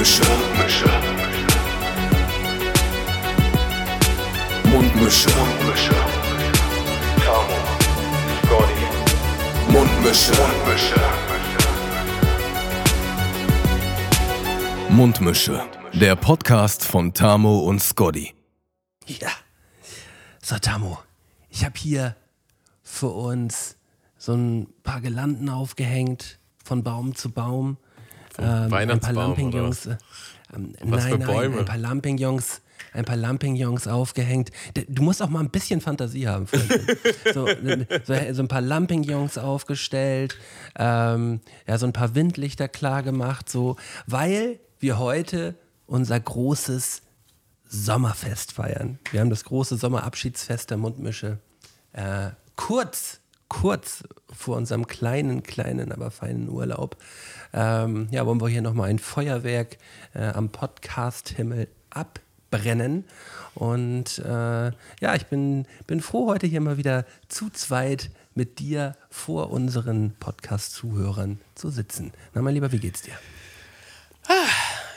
Mundmische. Mundmische. Mundmische. Tamo. Scotty. Mundmische. Mundmische. Mundmische. Der Podcast von Tamo und Scotty. Ja. So, Tamo, ich habe hier für uns so ein paar Gelanden aufgehängt, von Baum zu Baum. Ähm, ein paar Lampingjons. äh, Ähm, nein, nein, ein paar Lampingjons. Ein paar Lampingjons aufgehängt. Du musst auch mal ein bisschen Fantasie haben, so, so, so ein paar Lampingjons aufgestellt, ähm, ja, so ein paar Windlichter klar gemacht, so, weil wir heute unser großes Sommerfest feiern. Wir haben das große Sommerabschiedsfest der Mundmische. Äh, kurz, kurz vor unserem kleinen, kleinen, aber feinen Urlaub. Ähm, ja, wollen wir hier nochmal ein Feuerwerk äh, am Podcast-Himmel abbrennen. Und äh, ja, ich bin, bin froh, heute hier mal wieder zu zweit mit dir vor unseren Podcast-Zuhörern zu sitzen. Na, mein Lieber, wie geht's dir?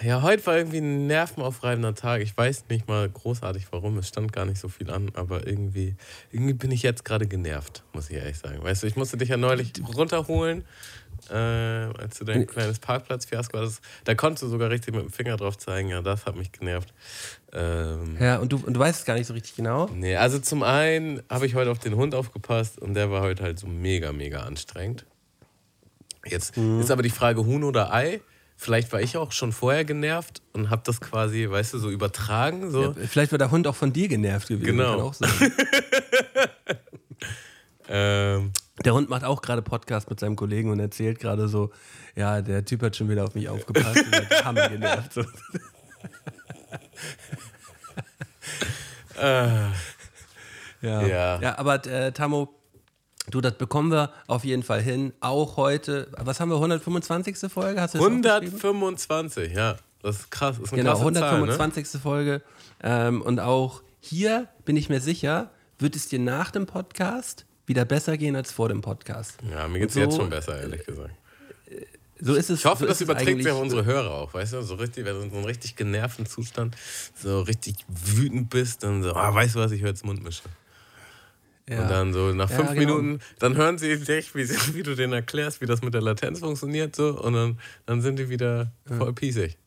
Ja, heute war irgendwie ein nervenaufreibender Tag. Ich weiß nicht mal großartig warum. Es stand gar nicht so viel an, aber irgendwie, irgendwie bin ich jetzt gerade genervt, muss ich ehrlich sagen. Weißt du, ich musste dich ja neulich runterholen, äh, als du dein kleines Parkplatzfiasko hattest. Da konntest du sogar richtig mit dem Finger drauf zeigen. Ja, das hat mich genervt. Ähm, Ja, und du, und du weißt es gar nicht so richtig genau. Nee, also zum einen habe ich heute auf den Hund aufgepasst und der war heute halt so mega, mega anstrengend. Jetzt ist aber die Frage Huhn oder Ei. Vielleicht war ich auch schon vorher genervt und habe das quasi, weißt du, so übertragen. So. Ja, vielleicht wird der Hund auch von dir genervt gewesen. Genau. Kann auch sein. Ähm, Der Hund macht auch gerade Podcast mit seinem Kollegen und erzählt gerade so, ja, der Typ hat schon wieder auf mich aufgepasst und hat Hammer genervt. Ja. Ja. ja, aber äh, Tammo, du, das bekommen wir auf jeden Fall hin. Auch heute, was haben wir, 125. Folge? Hast du das aufgeschrieben? 125, ja. Das ist krass. Das ist Genau, krasse Zahl, ne? 125. Folge. Ähm, und auch hier bin ich mir sicher, wird es dir nach dem Podcast wieder besser gehen als vor dem Podcast. Ja, mir geht es so- jetzt schon besser, ehrlich gesagt. So ist es. Ich hoffe, so das überträgt sich auf unsere Hörer auch, weißt du? So richtig, wenn du in so einem richtig genervten Zustand so richtig wütend bist, dann so, ah, weißt du was, ich höre jetzt Mundmische. Ja. Und dann so nach Ja, fünf genau. Minuten, dann hören sie dich, wie, wie du denen erklärst, wie das mit der Latenz funktioniert, so, und dann, dann sind die wieder voll piesig.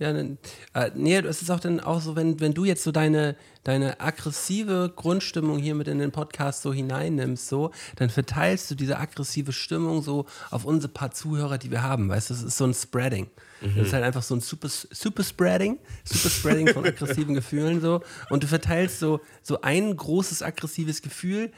Ja, dann, äh, nee, es ist auch dann auch so, wenn, wenn du jetzt so deine, deine aggressive Grundstimmung hier mit in den Podcast so hineinnimmst, so, dann verteilst du diese aggressive Stimmung so auf unsere paar Zuhörer, die wir haben. Weißt du, das ist so ein Spreading. Das ist halt einfach so ein Super, Super Spreading, Super Spreading von aggressiven Gefühlen so. Und du verteilst so, so ein großes aggressives Gefühl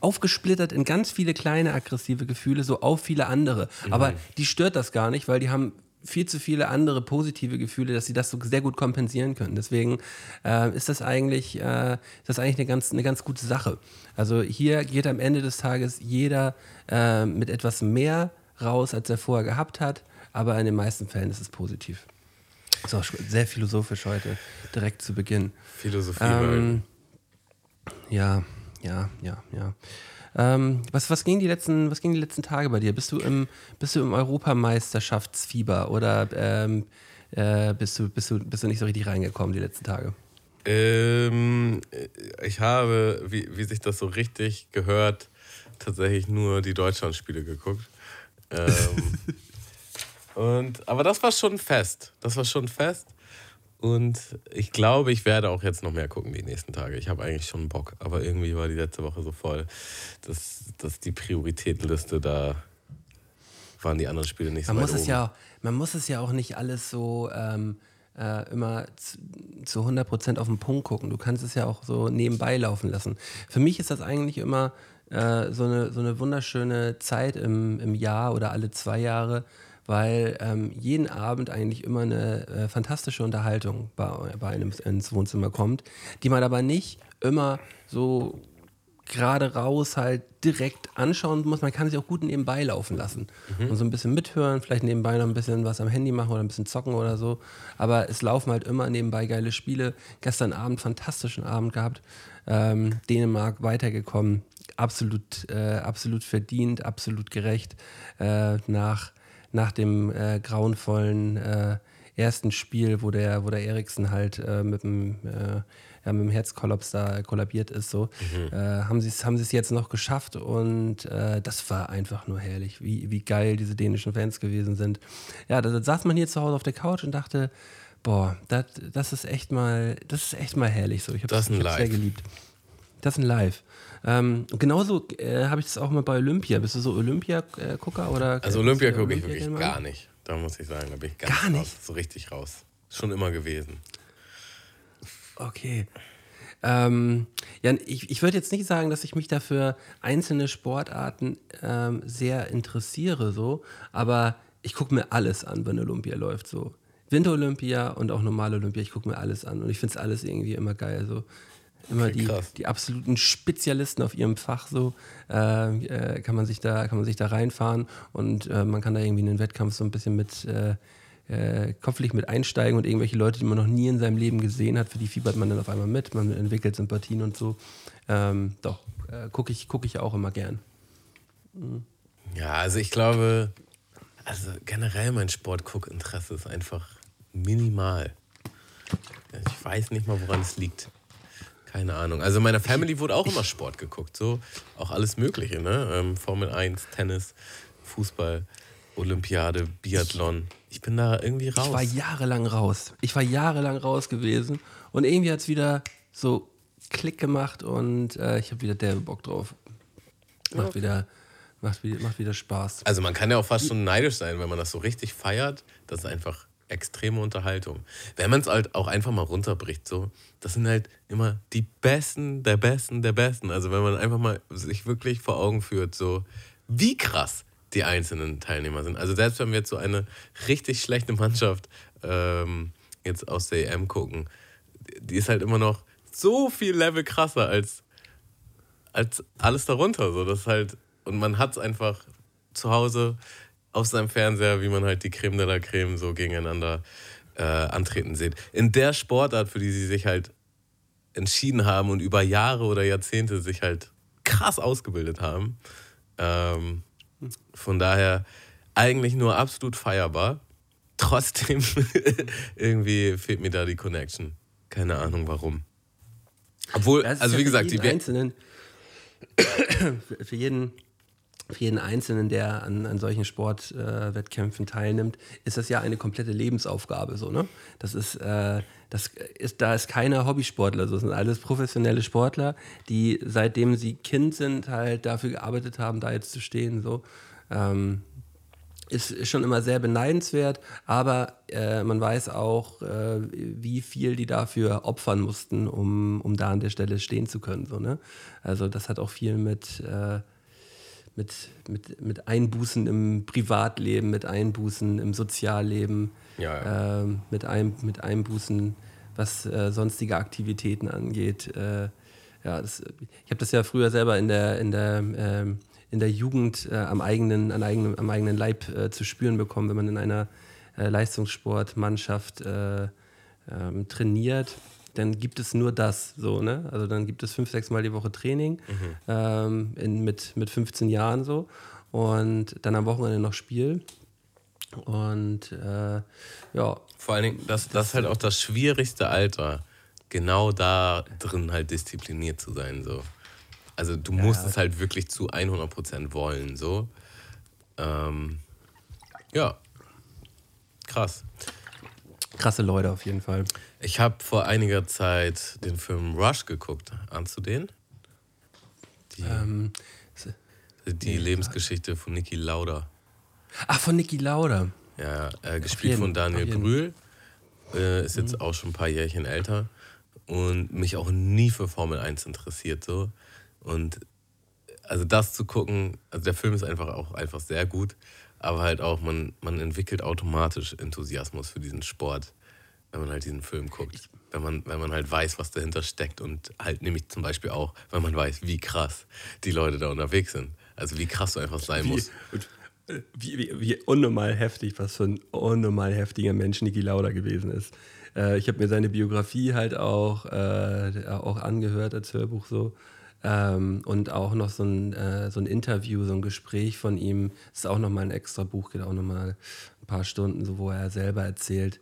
aufgesplittert in ganz viele kleine aggressive Gefühle, so auf viele andere. Aber die stört das gar nicht, weil die haben viel zu viele andere positive Gefühle, dass sie das so sehr gut kompensieren können. Deswegen äh, ist das eigentlich, äh, ist das eigentlich eine ganz, eine ganz gute Sache. Also hier geht am Ende des Tages jeder äh, mit etwas mehr raus, als er vorher gehabt hat, aber in den meisten Fällen ist es positiv. So, sehr philosophisch heute, direkt zu Beginn. Philosophie. Ähm, ja, ja, ja, ja. Ähm, was, was, ging die letzten, was ging die letzten Tage bei dir? Bist du im, bist du im Europameisterschaftsfieber oder ähm, äh, bist, du, bist, du, bist du nicht so richtig reingekommen die letzten Tage? ähm, ich habe, wie, wie sich das so richtig gehört, tatsächlich nur die Deutschlandspiele geguckt. Ähm, und, aber das war schon fest. Das war schon fest. Und ich glaube, ich werde auch jetzt noch mehr gucken die nächsten Tage. Ich habe eigentlich schon Bock, aber irgendwie war die letzte Woche so voll, dass, dass die Prioritätenliste da waren die anderen Spiele nicht so Man weit muss, es oben. ja, man muss es ja auch nicht alles so ähm, äh, immer zu, zu 100% auf den Punkt gucken. Du kannst es ja auch so nebenbei laufen lassen. Für mich ist das eigentlich immer äh, so, eine, so eine wunderschöne Zeit im, im Jahr oder alle zwei Jahre, weil ähm, jeden Abend eigentlich immer eine äh, fantastische Unterhaltung bei, bei einem ins Wohnzimmer kommt, die man aber nicht immer so gerade raus halt direkt anschauen muss. Man kann sich auch gut nebenbei laufen lassen und so ein bisschen mithören, vielleicht nebenbei noch ein bisschen was am Handy machen oder ein bisschen zocken oder so. Aber es laufen halt immer nebenbei geile Spiele. Gestern Abend fantastischen Abend gehabt. Ähm, Dänemark weitergekommen. Absolut, äh, absolut verdient, absolut gerecht. Äh, nach, nach dem äh, grauenvollen äh, ersten Spiel, wo der, wo der Eriksen halt äh, mit dem äh, ja, mit dem Herzkollaps da kollabiert ist, so, äh, haben sie es haben sie's jetzt noch geschafft und äh, das war einfach nur herrlich, wie, wie geil diese dänischen Fans gewesen sind. Ja, da, da saß man hier zu Hause auf der Couch und dachte, boah, das, das ist echt mal, das ist echt mal herrlich so. Ich habe hab's sehr geliebt. Das ist ein Live. Ähm, und genauso äh, habe ich das auch mal bei Olympia. Bist du so Olympia-Gucker oder? Also Olympia du gucke ich wirklich gar nicht. Da muss ich sagen, da bin ich ganz Gar nicht? raus. So richtig raus. Schon immer gewesen. Okay. Ähm, ja, ich, ich würde jetzt nicht sagen, dass ich mich dafür einzelne Sportarten ähm, sehr interessiere, so, aber ich gucke mir alles an, wenn Olympia läuft. So. Winter-Olympia und auch normale Olympia, ich gucke mir alles an und ich finde es alles irgendwie immer geil. So. Immer die, die absoluten Spezialisten auf ihrem Fach, so äh, äh, kann, man sich da, kann man sich da reinfahren und äh, man kann da irgendwie in den Wettkampf so ein bisschen mit äh, äh, kopflich mit einsteigen und irgendwelche Leute, die man noch nie in seinem Leben gesehen hat, für die fiebert man dann auf einmal mit, man entwickelt Sympathien und so. Ähm, doch, äh, gucke ich, guck ich auch immer gern. Ja, also ich glaube, also generell mein Sportguckinteresse ist einfach minimal. Ich weiß nicht mal, woran es liegt. Keine Ahnung. Also in meiner Family wurde auch immer Sport geguckt, so auch alles Mögliche, ne? Ähm, Formel 1, Tennis, Fußball, Olympiade, Biathlon. Ich bin da irgendwie raus. Ich war jahrelang raus. Ich war jahrelang raus gewesen und irgendwie hat es wieder so Klick gemacht und äh, ich habe wieder derbe Bock drauf. Macht, wieder, macht, wieder, macht wieder Spaß. Also man kann ja auch fast schon neidisch sein, wenn man das so richtig feiert. Das ist einfach extreme Unterhaltung. Wenn man es halt auch einfach mal runterbricht, so, das sind halt immer die Besten der Besten der Besten. Also wenn man einfach mal sich wirklich vor Augen führt, so wie krass die einzelnen Teilnehmer sind. Also selbst wenn wir jetzt so eine richtig schlechte Mannschaft ähm, jetzt aus der EM gucken, die ist halt immer noch so viel Level krasser als als alles darunter. So, das halt, und man hat es einfach zu Hause auf seinem Fernseher, wie man halt die Creme de la Creme so gegeneinander äh, antreten sieht. In der Sportart, für die sie sich halt entschieden haben und über Jahre oder Jahrzehnte sich halt krass ausgebildet haben. Ähm, von daher eigentlich nur absolut feierbar. Trotzdem irgendwie fehlt mir da die Connection. Keine Ahnung warum. Obwohl, also wie gesagt, die Einzelnen, für jeden, für jeden Einzelnen, der an, an solchen Sportwettkämpfen äh, teilnimmt, ist das ja eine komplette Lebensaufgabe. So, ne? Das ist, äh, das ist, da ist keiner Hobbysportler, so das sind alles professionelle Sportler, die seitdem sie Kind sind, halt dafür gearbeitet haben, da jetzt zu stehen. So. Ähm, ist ist schon immer sehr beneidenswert, aber äh, man weiß auch, äh, wie viel die dafür opfern mussten, um, um da an der Stelle stehen zu können. So, ne? Also das hat auch viel mit, äh, mit, mit, mit Einbußen im Privatleben, mit Einbußen im Sozialleben, Ja, ja. ähm, mit, ein, mit Einbußen, was äh, sonstige Aktivitäten angeht. Äh, ja, das, ich habe das ja früher selber in der, in der, ähm, in der Jugend äh, am, eigenen, an eigenen, am eigenen Leib äh, zu spüren bekommen, wenn man in einer äh, Leistungssportmannschaft äh, ähm, trainiert. Dann gibt es nur das, so, ne? Also dann gibt es fünf, sechs Mal die Woche Training ähm, in, mit, mit 15 Jahren so und dann am Wochenende noch Spiel. Und äh, ja, Vor allen Dingen, das, das ist halt auch das schwierigste Alter, genau da drin halt diszipliniert zu sein. So. Also du musst es halt wirklich zu 100% wollen. So. Ähm, ja, krass. krasse Leute auf jeden Fall. Ich habe vor einiger Zeit den Film Rush geguckt. Ahnst du den? Die, Ähm, die Lebensgeschichte von Niki Lauda. ach, von Niki Lauda. Ja, äh, gespielt jeden- von Daniel. Brühl. Äh, ist jetzt auch schon ein paar Jährchen älter. Und mich auch nie für Formel 1 interessiert. So. Und also das zu gucken, also der Film ist einfach auch einfach sehr gut, aber halt auch, man, man entwickelt automatisch Enthusiasmus für diesen Sport, wenn man halt diesen Film guckt. Wenn man, wenn man halt weiß, was dahinter steckt und halt nämlich zum Beispiel auch, wenn man weiß, wie krass die Leute da unterwegs sind. Also wie krass du einfach sein Wie, äh, wie, wie, wie unnormal heftig, was für ein unnormal heftiger Mensch Niki Lauda gewesen ist. Äh, ich habe mir seine Biografie halt auch, äh, auch angehört als Hörbuch so. Ähm, und auch noch so ein, äh, so ein Interview, so ein Gespräch von ihm. Das ist auch nochmal ein extra Buch, geht auch nochmal ein paar Stunden, so, wo er selber erzählt,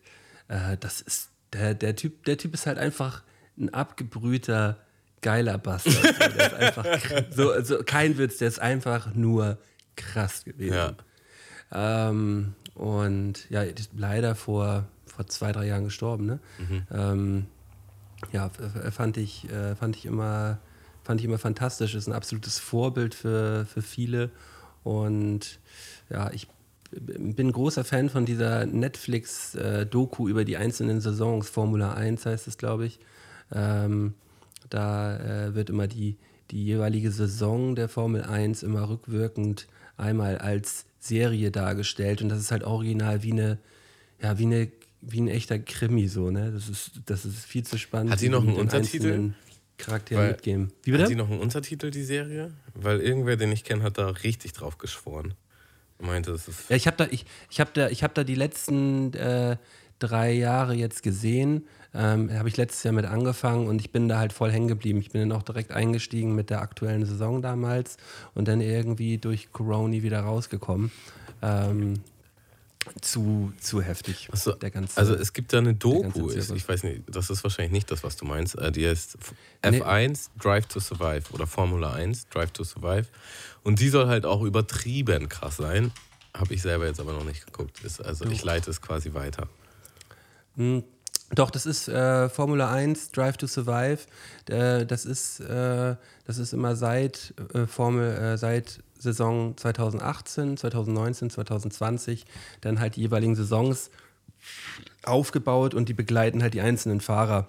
äh, das ist, der, der, typ, der Typ ist halt einfach ein abgebrühter, geiler Bastard. So, der ist einfach, so, also kein Witz, der ist einfach nur krass gewesen. Ja. Ähm, und ja, ist leider vor, vor zwei, drei Jahren gestorben. Ne? Ähm, ja, fand ich, äh, fand ich immer, fand ich immer fantastisch. Ist ein absolutes Vorbild für, für viele. Und ja, ich bin großer Fan von dieser Netflix-Doku über die einzelnen Saisons. Formula 1 heißt es, glaube ich. Ähm, da äh, wird immer die, die jeweilige Saison der Formel 1 immer rückwirkend einmal als Serie dargestellt. Und das ist halt original wie eine, ja, wie eine, wie ein echter Krimi so, ne? Das ist, das ist viel zu spannend. Hat wie noch einen Untertitel? Weil- mitgeben. Wie Hat bitte? noch einen Untertitel, die Serie? Weil irgendwer, den ich kenne, hat da richtig drauf geschworen. Meinte, das ist. Ja, ich habe da, ich, ich hab da, hab da die letzten äh, drei Jahre jetzt gesehen. Ähm, habe ich letztes Jahr mit angefangen und ich bin da halt voll hängen geblieben. Ich bin dann auch direkt eingestiegen mit der aktuellen Saison damals und dann irgendwie durch Corona wieder rausgekommen. Ähm, zu, zu heftig. Der ganze, also es gibt da eine Doku, Zirkus. ich weiß nicht, das ist wahrscheinlich nicht das, was du meinst. Äh, Die heißt F- Nee. F1 Drive to Survive oder Formula 1 Drive to Survive. Und die soll halt auch übertrieben krass sein. Habe ich selber jetzt aber noch nicht geguckt. Ist, also ich leite es quasi weiter. Doch, das ist äh, Formula 1, Drive to Survive. Äh, das, ist, äh, das ist immer seit äh, Formel, äh, seit Saison 2018, 2019, 2020 dann halt die jeweiligen Saisons aufgebaut und die begleiten halt die einzelnen Fahrer.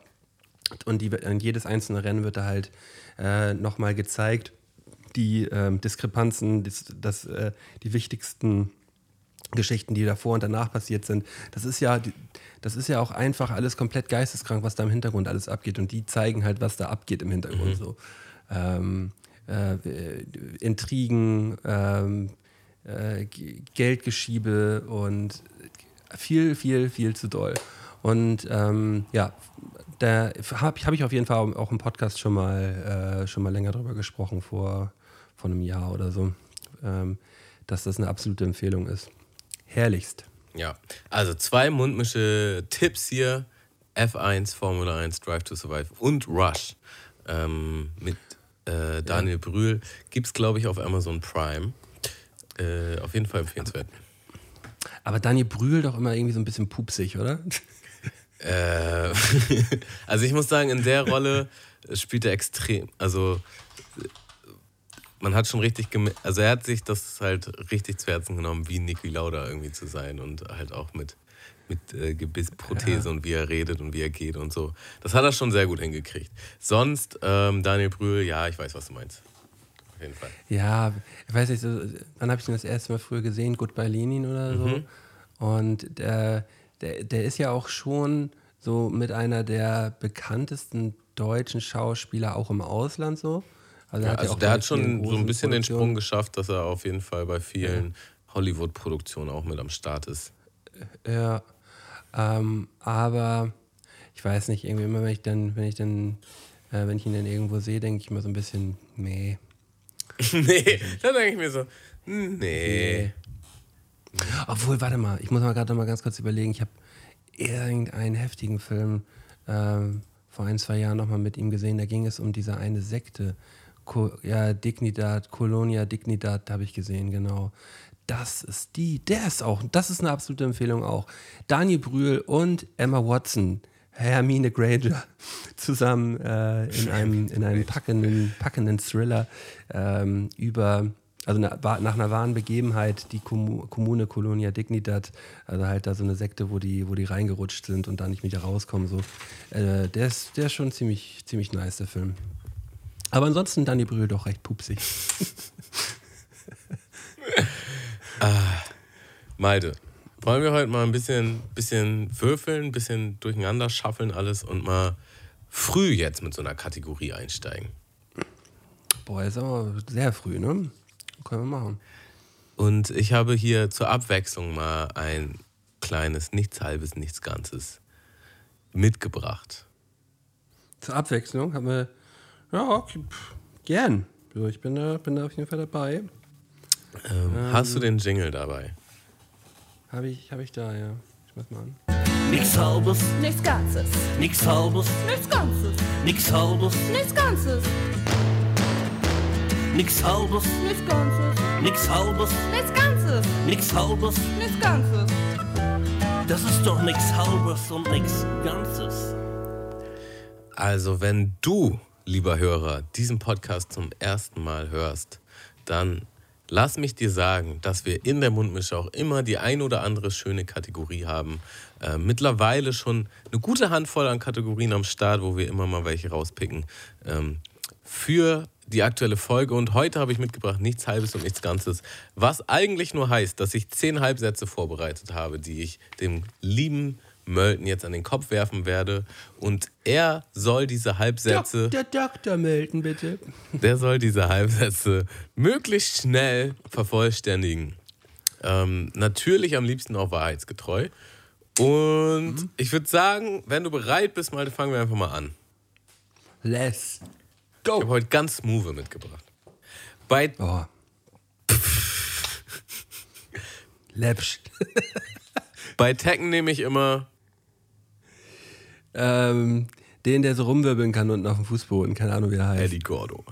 Und die, und jedes einzelne Rennen wird da halt äh, nochmal gezeigt. Die ähm, Diskrepanzen, das, das, äh, die wichtigsten Geschichten, die davor und danach passiert sind. Das ist ja, das ist ja auch einfach alles komplett geisteskrank, was da im Hintergrund alles abgeht. Und die zeigen halt, was da abgeht im Hintergrund. So. Ähm, äh, Intrigen, ähm, äh, Geldgeschiebe und viel, viel, viel zu doll. Und ähm, ja, da habe hab ich auf jeden Fall auch im Podcast schon mal, äh, schon mal länger drüber gesprochen, vor, vor einem Jahr oder so, ähm, dass das eine absolute Empfehlung ist. Herrlichst. Ja, also zwei mundmische Tipps hier. F1, Formula 1, Drive to Survive und Rush ähm, mit äh, Daniel Brühl. Gibt es, glaube ich, auf Amazon Prime. Äh, auf jeden Fall empfehlenswert. Aber Daniel Brühl doch immer irgendwie so ein bisschen pupsig, oder? Äh, also ich muss sagen, in der Rolle spielt er extrem. Also man hat schon richtig gemerkt, also er hat sich das halt richtig zu Herzen genommen, wie Niki Lauda irgendwie zu sein und halt auch mit, mit äh, Gebissprothese und wie er redet und wie er geht und so. Das hat er schon sehr gut hingekriegt. Sonst, ähm, Daniel Brühl, ja, ich weiß, was du meinst. Auf jeden Fall. Ja, ich weiß nicht, so, wann habe ich ihn das erste Mal früher gesehen? Goodbye Lenin oder so. Und der, der, der ist ja auch schon so mit einer der bekanntesten deutschen Schauspieler auch im Ausland so. Also, Ja, ja also der hat schon so ein bisschen den Sprung geschafft, dass er auf jeden Fall bei vielen Hollywood-Produktionen auch mit am Start ist. Ja, ähm, aber ich weiß nicht, irgendwie immer, wenn ich dann, wenn ich dann, äh, wenn ich ihn dann irgendwo sehe, denke ich immer so ein bisschen, nee. nee, da denke ich mir so, nee. Obwohl, warte mal, ich muss mal gerade noch mal ganz kurz überlegen. Ich habe irgendeinen heftigen Film ähm, vor ein, zwei Jahren noch mal mit ihm gesehen. Da ging es um diese eine Sekte. Co ja, Dignidad, Colonia Dignidad habe ich gesehen, genau. Das ist die, der ist auch, das ist eine absolute Empfehlung auch. Daniel Brühl und Emma Watson, Hermine Granger, zusammen äh, in einem, in einem packenden, packenden Thriller ähm, über, also nach einer wahren Begebenheit, die Kommu Kommune Colonia Dignidad, also halt da so eine Sekte, wo die, wo die reingerutscht sind und da nicht wieder rauskommen. So. Äh, der, ist, der ist schon ziemlich, ziemlich nice, der Film. Aber ansonsten Daniel Brühl doch recht pupsig. Malte, wollen wir heute mal ein bisschen, bisschen würfeln, ein bisschen durcheinander schaffeln alles und mal früh jetzt mit so einer Kategorie einsteigen? Boah, ist aber sehr früh, ne? Können wir machen. Und ich habe hier zur Abwechslung mal ein kleines, nichts halbes, nichts Ganzes mitgebracht. Zur Abwechslung haben wir, ja, okay, gern. So, ich bin da, bin da auf jeden Fall dabei. Ähm, Hast du den Jingle dabei? Habe ich, hab ich da, ja. Ich mach mal an. Nix halbes, nichts Ganzes, nix halbes, nichts Ganzes, nix halbes, nichts Ganzes, nix halbes, nichts Ganzes, nix halbes, nichts Ganzes, nix halbes. nichts Ganzes. Das ist doch nix halbes und nix Ganzes. Also, wenn du, lieber Hörer, diesen Podcast zum ersten Mal hörst, dann lass mich dir sagen, dass wir in der Mundmische auch immer die ein oder andere schöne Kategorie haben. Äh, mittlerweile schon eine gute Handvoll an Kategorien am Start, wo wir immer mal welche rauspicken. Ähm, für die aktuelle Folge und heute habe ich mitgebracht nichts Halbes und nichts Ganzes, was eigentlich nur heißt, dass ich zehn Halbsätze vorbereitet habe, die ich dem lieben Mölten jetzt an den Kopf werfen werde und er soll diese Halbsätze, Der Dr. Milton, bitte. der soll diese Halbsätze möglichst schnell vervollständigen. Ähm, natürlich am liebsten auch wahrheitsgetreu. Und ich würde sagen, wenn du bereit bist, mal fangen wir einfach mal an. Let's Ich habe go. heute ganz smooth mitgebracht. Bei Oh. Läppsch. Bei Tekken nehme ich immer. Ähm, den, der so rumwirbeln kann unten auf dem Fußboden. Keine Ahnung, wie er heißt. Eddie Gordo.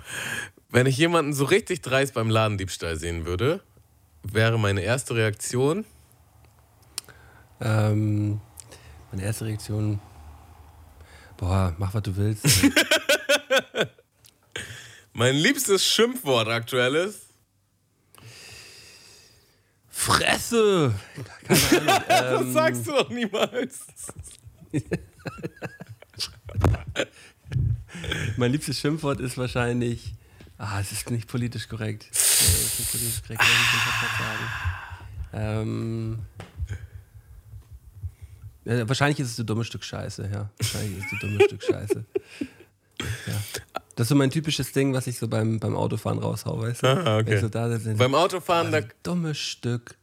Wenn ich jemanden so richtig dreist beim Ladendiebstahl sehen würde, wäre meine erste Reaktion. Ähm, meine erste Reaktion. Boah, mach was du willst. Mein liebstes Schimpfwort aktuelles. Fresse! Keine Ahnung. Das Ähm, sagst du doch niemals. mein liebstes Schimpfwort ist wahrscheinlich. Ah, es ist nicht politisch korrekt. Äh, es ist nicht politisch korrekt, ich sagen. Ähm, ja, wahrscheinlich ist es ein dummes Stück Scheiße, ja. Wahrscheinlich ist es ein dummes Stück Scheiße. Ja. Das ist so mein typisches Ding, was ich so beim, beim Autofahren raushau, weißt du? Ah, okay. So da Beim Autofahren, da, dummes Stück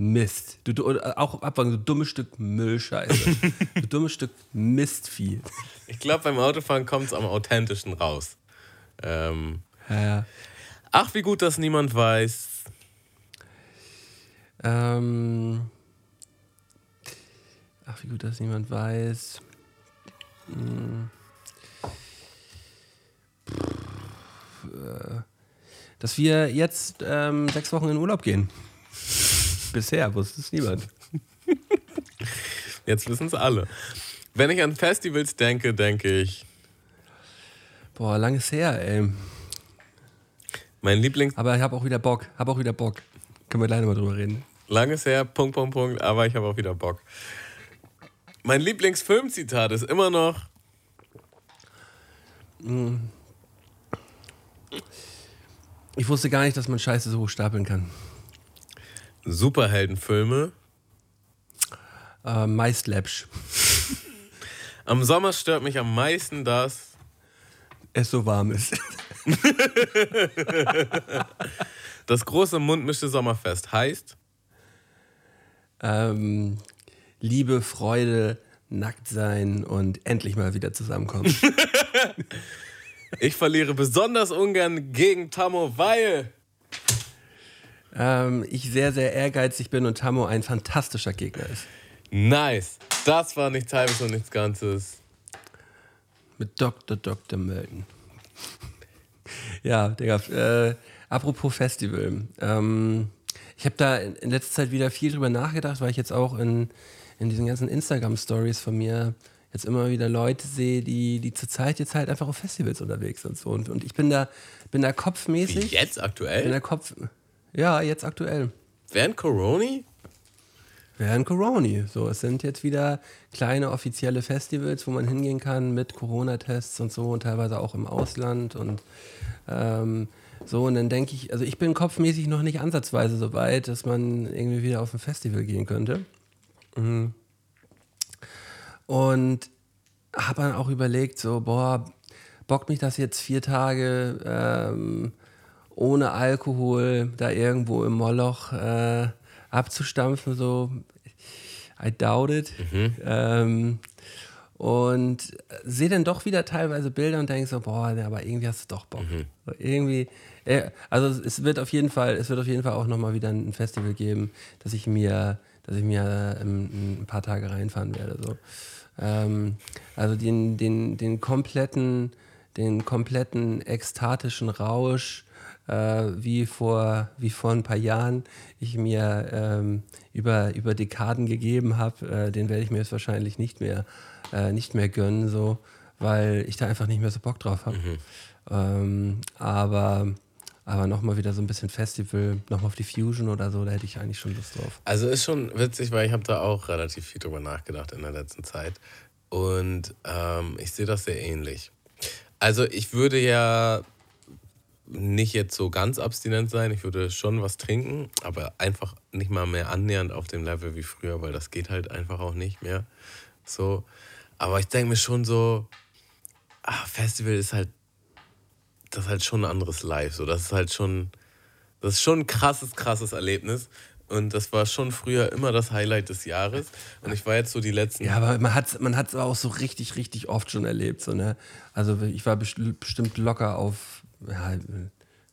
Mist. Du, du, auch abfangen, so dummes Stück Müllscheiße. du dummes Stück Mistvieh. ich glaube, beim Autofahren kommt es am authentischen raus. Ähm, Ja, ja. ach, wie gut, dass niemand weiß. Ähm, ach, wie gut, dass niemand weiß. Hm. Pff, äh, Dass wir jetzt ähm, sechs Wochen in Urlaub gehen. Bisher wusste es niemand. Jetzt wissen es alle. Wenn ich an Festivals denke, denke ich, Boah, langes her, ey. mein Lieblings Aber ich habe auch wieder Bock. Habe auch wieder Bock. Können wir gleich nochmal drüber reden. Langes her, Punkt, Punkt, Punkt, aber ich habe auch wieder Bock. Mein Lieblingsfilmzitat ist immer noch, Ich wusste gar nicht, dass man Scheiße so hoch stapeln kann. Superheldenfilme. Äh, meist läppsch. Am Sommer stört mich am meisten das, Es so warm ist. das große Mundmische Sommerfest heißt, ähm, Liebe, Freude, nackt sein und endlich mal wieder zusammenkommen. ich verliere besonders ungern gegen Tammo, weil ähm, ich sehr, sehr ehrgeizig bin und Tammo ein fantastischer Gegner ist. nice. Das war nichts halbes und nichts Ganzes. Mit Dr. Dr. Melton. ja, Digga, äh, apropos Festival. Ähm, ich habe da in letzter Zeit wieder viel drüber nachgedacht, weil ich jetzt auch in, in diesen ganzen Instagram-Stories von mir jetzt immer wieder Leute sehe, die, die zurzeit jetzt halt einfach auf Festivals unterwegs sind. So. Und, und ich bin da, bin da Wie kopfmäßig. jetzt Bin aktuell? da Kopf. Ja, jetzt aktuell. Während Corona? Während Corona. So, es sind jetzt wieder kleine offizielle Festivals, wo man hingehen kann mit Corona-Tests und so und teilweise auch im Ausland und ähm, so. Und dann denke ich, also ich bin kopfmäßig noch nicht ansatzweise so weit, dass man irgendwie wieder auf ein Festival gehen könnte. Mhm. Und habe dann auch überlegt, so, boah, bockt mich das jetzt vier Tage ähm, ohne Alkohol da irgendwo im Moloch äh, abzustampfen, so. I doubt it. Ähm, und sehe dann doch wieder teilweise Bilder und denke so, boah, nee, aber irgendwie hast du doch Bock. So, irgendwie, äh, also es wird auf jeden Fall, es wird auf jeden Fall auch nochmal wieder ein Festival geben, das ich mir, dass ich mir ähm, ein paar Tage reinfahren werde. So. Ähm, also den, den, den kompletten, den kompletten ekstatischen Rausch, äh, wie, vor, wie vor ein paar Jahren ich mir ähm, über, über Dekaden gegeben habe, äh, den werde ich mir jetzt wahrscheinlich nicht mehr, äh, nicht mehr gönnen, so, weil ich da einfach nicht mehr so Bock drauf habe. Ähm, aber aber nochmal wieder so ein bisschen Festival, nochmal auf die Fusion oder so, da hätte ich eigentlich schon Lust drauf. Also ist schon witzig, weil ich habe da auch relativ viel drüber nachgedacht in der letzten Zeit. Und ähm, ich sehe das sehr ähnlich. Also ich würde ja nicht jetzt so ganz abstinent sein. Ich würde schon was trinken, aber einfach nicht mal mehr annähernd auf dem Level wie früher, weil das geht halt einfach auch nicht mehr. So. Aber ich denke mir schon so, ah, Festival ist halt, das ist halt schon ein anderes Live. So, das ist halt schon, das ist schon ein krasses, krasses Erlebnis. Und das war schon früher immer das Highlight des Jahres. Und ich war jetzt so die letzten. Ja, aber man hat es man hat's auch so richtig, richtig oft schon erlebt. So, ne? Also ich war besti- bestimmt locker auf ja,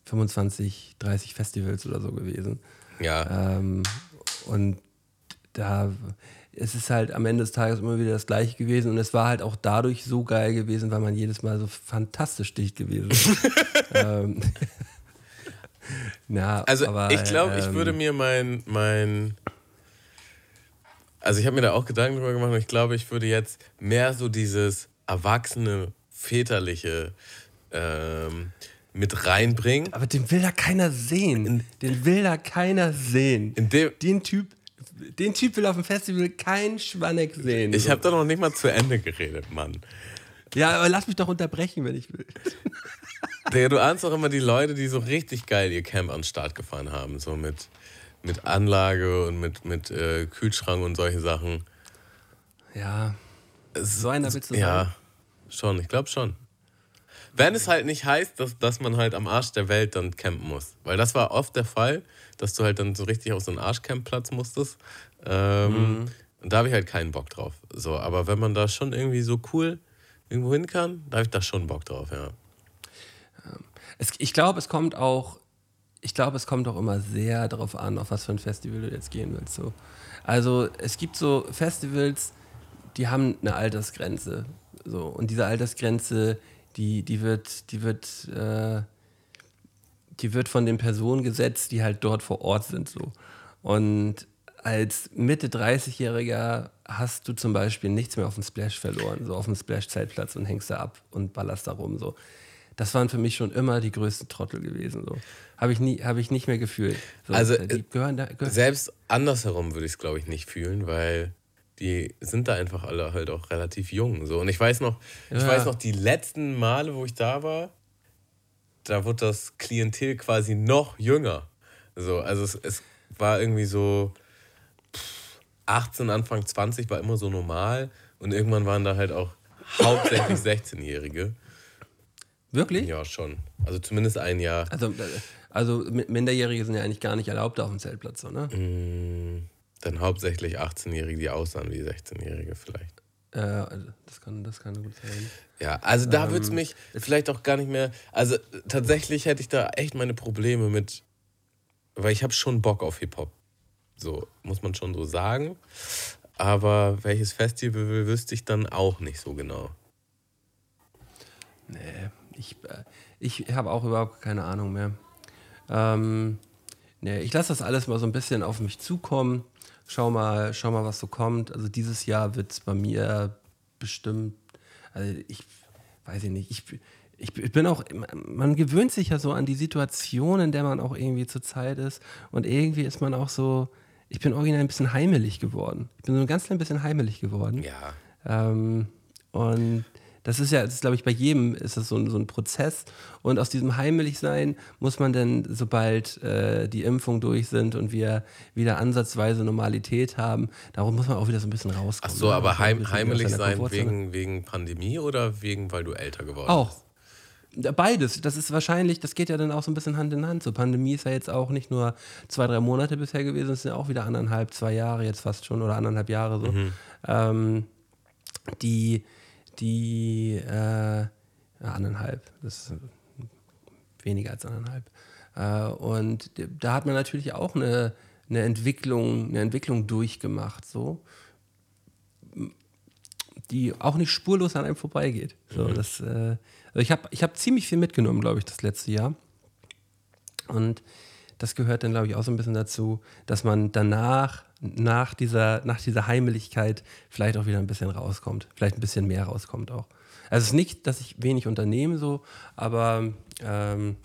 25, 30 Festivals oder so gewesen. Ja, Ähm, und da es ist halt am Ende des Tages immer wieder das gleiche gewesen und es war halt auch dadurch so geil gewesen, weil man jedes Mal so fantastisch dicht gewesen ist. ähm, na, Also aber, ich glaube, ich ähm, würde mir mein, mein also ich habe mir da auch Gedanken drüber gemacht und ich glaube, ich würde jetzt mehr so dieses erwachsene, väterliche ähm, mit reinbringen. Aber den will da keiner sehen. Den will da keiner sehen. Den Typ, den Typ will auf dem Festival kein Schwanneck sehen. ich habe da noch nicht mal zu Ende geredet, Mann. ja, aber lass mich doch unterbrechen, wenn ich will. Digga, du ahnst auch immer die Leute, die so richtig geil ihr Camp an den Start gefahren haben. So mit, mit Anlage und mit, mit äh, Kühlschrank und solche Sachen. Ja, so einer willst du sein? Ja, schon, ich glaube schon. Wenn es halt nicht heißt, dass, dass man halt am Arsch der Welt dann campen muss. Weil das war oft der Fall, dass du halt dann so richtig auf so einen Arschcampplatz musstest. Ähm, Und da habe ich halt keinen Bock drauf. So, aber wenn man da schon irgendwie so cool irgendwo hin kann, da habe ich da schon Bock drauf, ja. Es, ich glaube, es kommt auch, ich glaube, es kommt auch immer sehr darauf an, auf was für ein Festival du jetzt gehen willst. So. Also es gibt so Festivals, die haben eine Altersgrenze. So. Und diese Altersgrenze, die, die wird, die wird, äh, die wird von den Personen gesetzt, die halt dort vor Ort sind. So. Und als Mitte 30-Jähriger hast du zum Beispiel nichts mehr auf dem Splash verloren, so auf dem Splash-Zeltplatz und hängst da ab und ballerst da rum. So. Das waren für mich schon immer die größten Trottel gewesen. So. Habe ich, nie- hab ich nicht mehr gefühlt. So, Also, die gehören da, gehören, Selbst andersherum würde ich es, glaube ich, nicht fühlen, weil die sind da einfach alle halt auch relativ jung. So. Und ich weiß noch, ich Ja. weiß noch, die letzten Male, wo ich da war, da wurde das Klientel quasi noch jünger. So, also es, es war irgendwie so pff, 18, Anfang 20 war immer so normal und irgendwann waren da halt auch hauptsächlich 16-Jährige. Wirklich? Ja, schon. Also zumindest ein Jahr. Also, äh, also Mi- Minderjährige sind ja eigentlich gar nicht erlaubt auf dem Zeltplatz, so, ne? Mm, Dann hauptsächlich 18-Jährige, die aussahen wie 16-Jährige vielleicht. Äh, also das, kann, das kann gut sein. Ja, also da Ähm, würde es mich vielleicht auch gar nicht mehr. Also tatsächlich hätte ich da echt meine Probleme mit, weil ich habe schon Bock auf Hip-Hop. So, muss man schon so sagen. Aber welches Festival wüsste ich dann auch nicht so genau. Nee, ich, äh, ich habe auch überhaupt keine Ahnung mehr. Ähm, nee, ich lasse das alles mal so ein bisschen auf mich zukommen. Schau mal, schau mal, was so kommt. Also dieses Jahr wird es bei mir bestimmt, also ich weiß ich nicht, ich, ich, bin auch, man gewöhnt sich ja so an die Situation, in der man auch irgendwie zur Zeit ist. Und irgendwie ist man auch so, ich bin original ein bisschen heimelig geworden. Ich bin so ein ganz klein bisschen heimelig geworden. Ja. Ähm, und das ist ja, das ist, glaube ich, bei jedem ist das so ein, so ein Prozess. Und aus diesem Heimlichsein muss man dann, sobald äh, die Impfungen durch sind und wir wieder ansatzweise Normalität haben, darum muss man auch wieder so ein bisschen Ach rauskommen. so, ne? aber Auch heim, seiner sein wegen, wegen Pandemie oder wegen, weil du älter geworden Auch. bist? Beides. Das ist wahrscheinlich, das geht ja dann auch so ein bisschen Hand in Hand. So, Pandemie ist ja jetzt auch nicht nur zwei, drei Monate bisher gewesen, es sind ja auch wieder anderthalb, zwei Jahre jetzt fast schon oder anderthalb Jahre so. Ähm, die, die, äh, anderthalb, das ist weniger als anderthalb. Äh, und da hat man natürlich auch eine, eine Entwicklung, eine Entwicklung durchgemacht, so, die auch nicht spurlos an einem vorbeigeht. So, das, äh, also ich habe ich hab ziemlich viel mitgenommen, glaube ich, das letzte Jahr. Und das gehört dann, glaube ich, auch so ein bisschen dazu, dass man danach, nach dieser, nach dieser Heimeligkeit, vielleicht auch wieder ein bisschen rauskommt. Vielleicht ein bisschen mehr rauskommt auch. Also es ist nicht, dass ich wenig unternehme, so, aber ähm,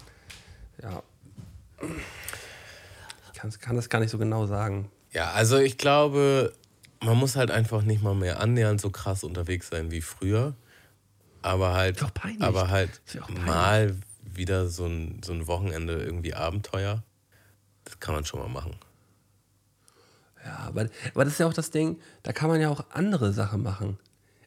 ja. Ich kann, kann das gar nicht so genau sagen. Ja, also ich glaube, man muss halt einfach nicht mal mehr annähernd so krass unterwegs sein wie früher. Aber halt, aber halt mal wieder so ein, so ein Wochenende irgendwie Abenteuer. Das kann man schon mal machen. Ja, aber, aber das ist ja auch das Ding, da kann man ja auch andere Sachen machen.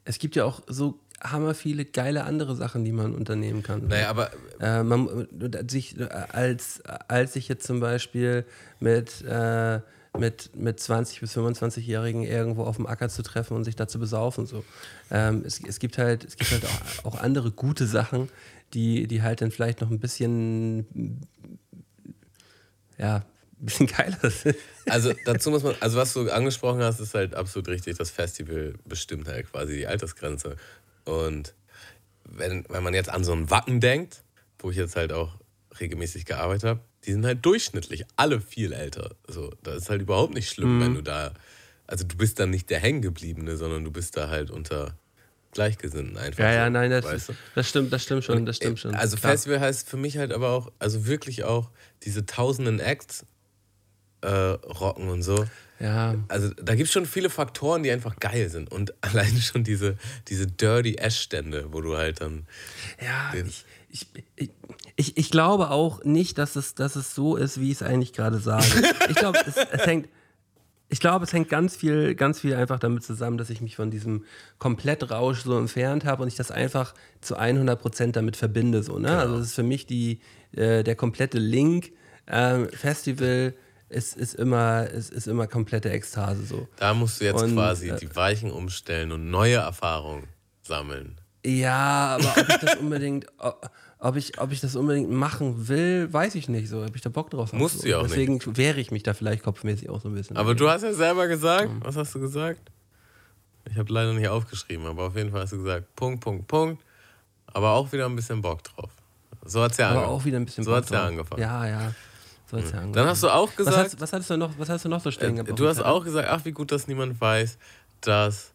Es gibt ja auch so hammer viele geile andere Sachen, die man unternehmen kann. Naja, aber Äh, man, sich, äh, als, als ich jetzt zum Beispiel mit, äh, mit, mit 20- bis 25-Jährigen irgendwo auf dem Acker zu treffen und sich da zu besaufen. So. Ähm, es, es gibt halt, es gibt halt auch, auch andere gute Sachen, die, die halt dann vielleicht noch ein bisschen, ja, bisschen geiler sind. Also dazu muss man, also was du angesprochen hast, ist halt absolut richtig. Das Festival bestimmt halt quasi die Altersgrenze. Und wenn, wenn man jetzt an so ein Wacken denkt, wo ich jetzt halt auch regelmäßig gearbeitet habe, die sind halt durchschnittlich alle viel älter. So, da ist halt überhaupt nicht schlimm, Mhm. wenn du da, also du bist dann nicht der Hängengebliebene, sondern du bist da halt unter Gleichgesinnten einfach. Ja, ja, so, nein, das, weißt du? das stimmt, das stimmt schon, das stimmt schon. Also Klar. Festival heißt für mich halt aber auch, also wirklich auch diese tausenden Acts äh, rocken und so. Ja, Also da gibt es schon viele Faktoren, die einfach geil sind. Und alleine schon diese, diese Dirty Ash-Stände, wo du halt dann. ja ich, ich, ich, ich, ich glaube auch nicht, dass es, dass es so ist, wie ich es eigentlich gerade sage. Ich glaube, es, es hängt. Ich glaube, es hängt ganz viel, ganz viel einfach damit zusammen, dass ich mich von diesem Komplettrausch so entfernt habe und ich das einfach zu 100 Prozent damit verbinde. So, ne? Also, es ist für mich die, äh, der komplette Link. Ähm, Festival ist, ist, immer, ist, ist immer komplette Ekstase. So. Da musst du jetzt Und, quasi äh, die Weichen umstellen und neue Erfahrungen sammeln. Ja, aber ob ich das unbedingt, ob, ich, ob ich das unbedingt machen will, weiß ich nicht. So, ob ich da Bock drauf habe. Musst so. du ja auch Deswegen wehre ich mich da vielleicht kopfmäßig auch so ein bisschen. Aber du hast ja selber gesagt, was hast du gesagt? Ich habe leider nicht aufgeschrieben, aber auf jeden Fall hast du gesagt, Punkt, Punkt, Punkt. Aber auch wieder ein bisschen Bock drauf. So hat es ja aber angefangen. auch wieder ein bisschen So Bock hat es ja angefangen. Ja, ja. So hat's ja angefangen. Dann hast du auch was, gesagt, hast, was, hattest du noch, was hast du noch so stehen gehabt? Äh, du hast Zettel? auch gesagt, ach, wie gut, dass niemand weiß, dass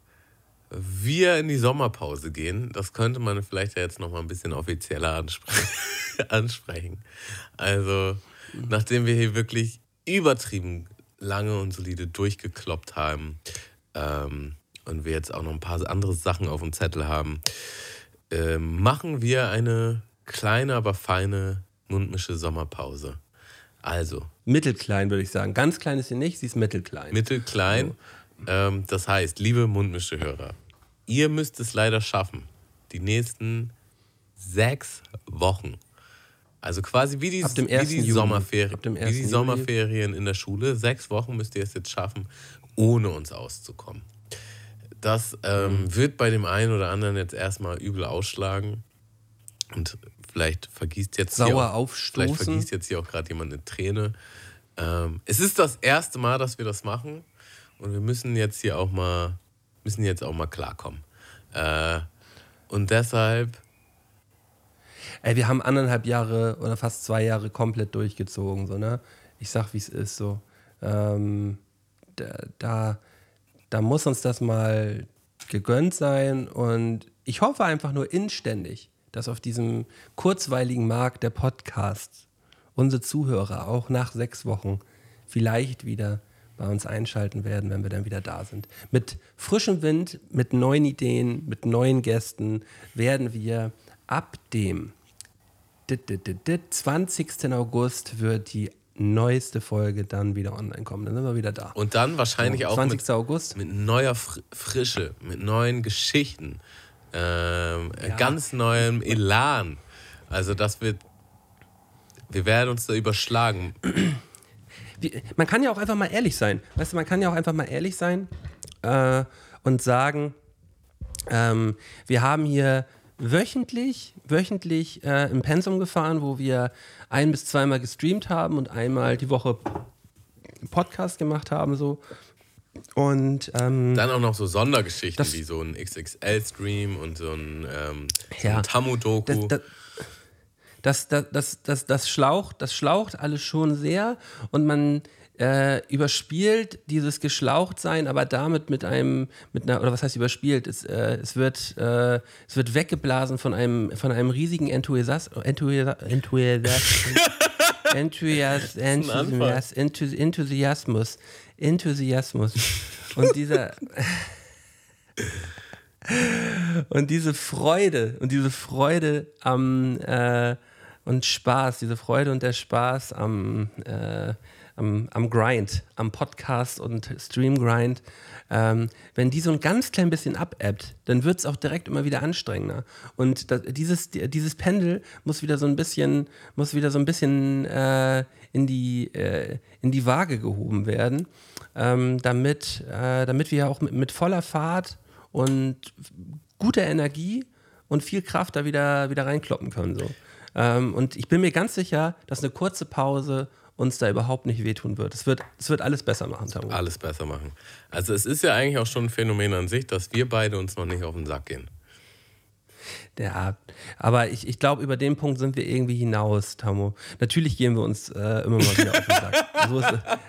wir in die Sommerpause gehen. Das könnte man vielleicht ja jetzt noch mal ein bisschen offizieller anspre ansprechen. Also, nachdem wir hier wirklich übertrieben lange und solide durchgekloppt haben ähm, und wir jetzt auch noch ein paar andere Sachen auf dem Zettel haben, ähm, machen wir eine kleine, aber feine mundmische Sommerpause. Also, Mittelklein, würde ich sagen. Ganz klein ist sie nicht, sie ist mittelklein. mittelklein. Ähm, das heißt, liebe Mundmische-Hörer, ihr müsst es leider schaffen, die nächsten sechs Wochen, also quasi wie die, wie 1. die. Sommerferien, wie 1. die. Sommerferien in der Schule, sechs Wochen müsst ihr es jetzt schaffen, ohne uns auszukommen. Das ähm, Mhm. wird bei dem einen oder anderen jetzt erstmal übel ausschlagen und vielleicht vergießt jetzt hier Sauer auch, Vielleicht aufstoßen. vergießt jetzt hier auch gerade jemand eine Träne. Ähm, es ist das erste Mal, dass wir das machen und wir müssen jetzt hier auch mal, müssen jetzt auch mal klarkommen. Äh, und deshalb, Ey, wir haben anderthalb Jahre oder fast zwei Jahre komplett durchgezogen, so, ne? Ich sag, wie es ist, so. Ähm, da, da, da muss uns das mal gegönnt sein und ich hoffe einfach nur inständig, dass auf diesem kurzweiligen Markt der Podcast unsere Zuhörer auch nach sechs Wochen vielleicht wieder bei uns einschalten werden, wenn wir dann wieder da sind. Mit frischem Wind, mit neuen Ideen, mit neuen Gästen werden wir ab dem dit, dit, dit, dit, 20. August wird die neueste Folge dann wieder online kommen. Dann sind wir wieder da. und dann wahrscheinlich auch 20. mit, August. mit neuer Fr Frische, mit neuen Geschichten, ähm, ganz neuem Elan. Also das wird, wir werden uns da überschlagen. Man kann ja auch einfach mal ehrlich sein. Weißt du, man kann ja auch einfach mal ehrlich sein äh, und sagen, ähm, wir haben hier wöchentlich, wöchentlich äh, im Pensum gefahren, wo wir ein bis zweimal gestreamt haben und einmal die Woche Podcast gemacht haben so. Und ähm, Dann auch noch so Sondergeschichten Das- wie so ein XXL-Stream und so ein, ähm, so Ja. Tamu-Doku. das, das, das, das, das, das, schlaucht, das schlaucht alles schon sehr und man äh, überspielt dieses Geschlauchtsein, aber damit mit einem, mit einer, oder was heißt überspielt? Es, äh, es, wird, äh, es wird weggeblasen von einem, von einem riesigen Enthusias, Enthusias, Enthusias, Enthusias, Enthusias, Enthusias, Enthusiasmus, Enthusiasmus. Und dieser, und diese Freude und diese Freude am äh, und Spaß, diese Freude und der Spaß am, äh, am, am Grind, am Podcast und Stream-Grind, ähm, wenn die so ein ganz klein bisschen abebbt, dann wird es auch direkt immer wieder anstrengender. Und das, dieses, dieses Pendel muss wieder so ein bisschen, muss wieder so ein bisschen äh, in, die, äh, in die Waage gehoben werden, ähm, damit, äh, damit wir auch mit, mit voller Fahrt und guter Energie und viel Kraft da wieder, wieder reinkloppen können. So. Ähm, und ich bin mir ganz sicher, dass eine kurze Pause uns da überhaupt nicht wehtun wird. Es wird, es wird alles besser machen, Tamu. Alles besser machen. Also es ist ja eigentlich auch schon ein Phänomen an sich, dass wir beide uns noch nicht auf den Sack gehen. Ja, aber ich, ich glaube, über den Punkt sind wir irgendwie hinaus, Tamu. Natürlich gehen wir uns äh, immer mal wieder auf den Sack. So ist,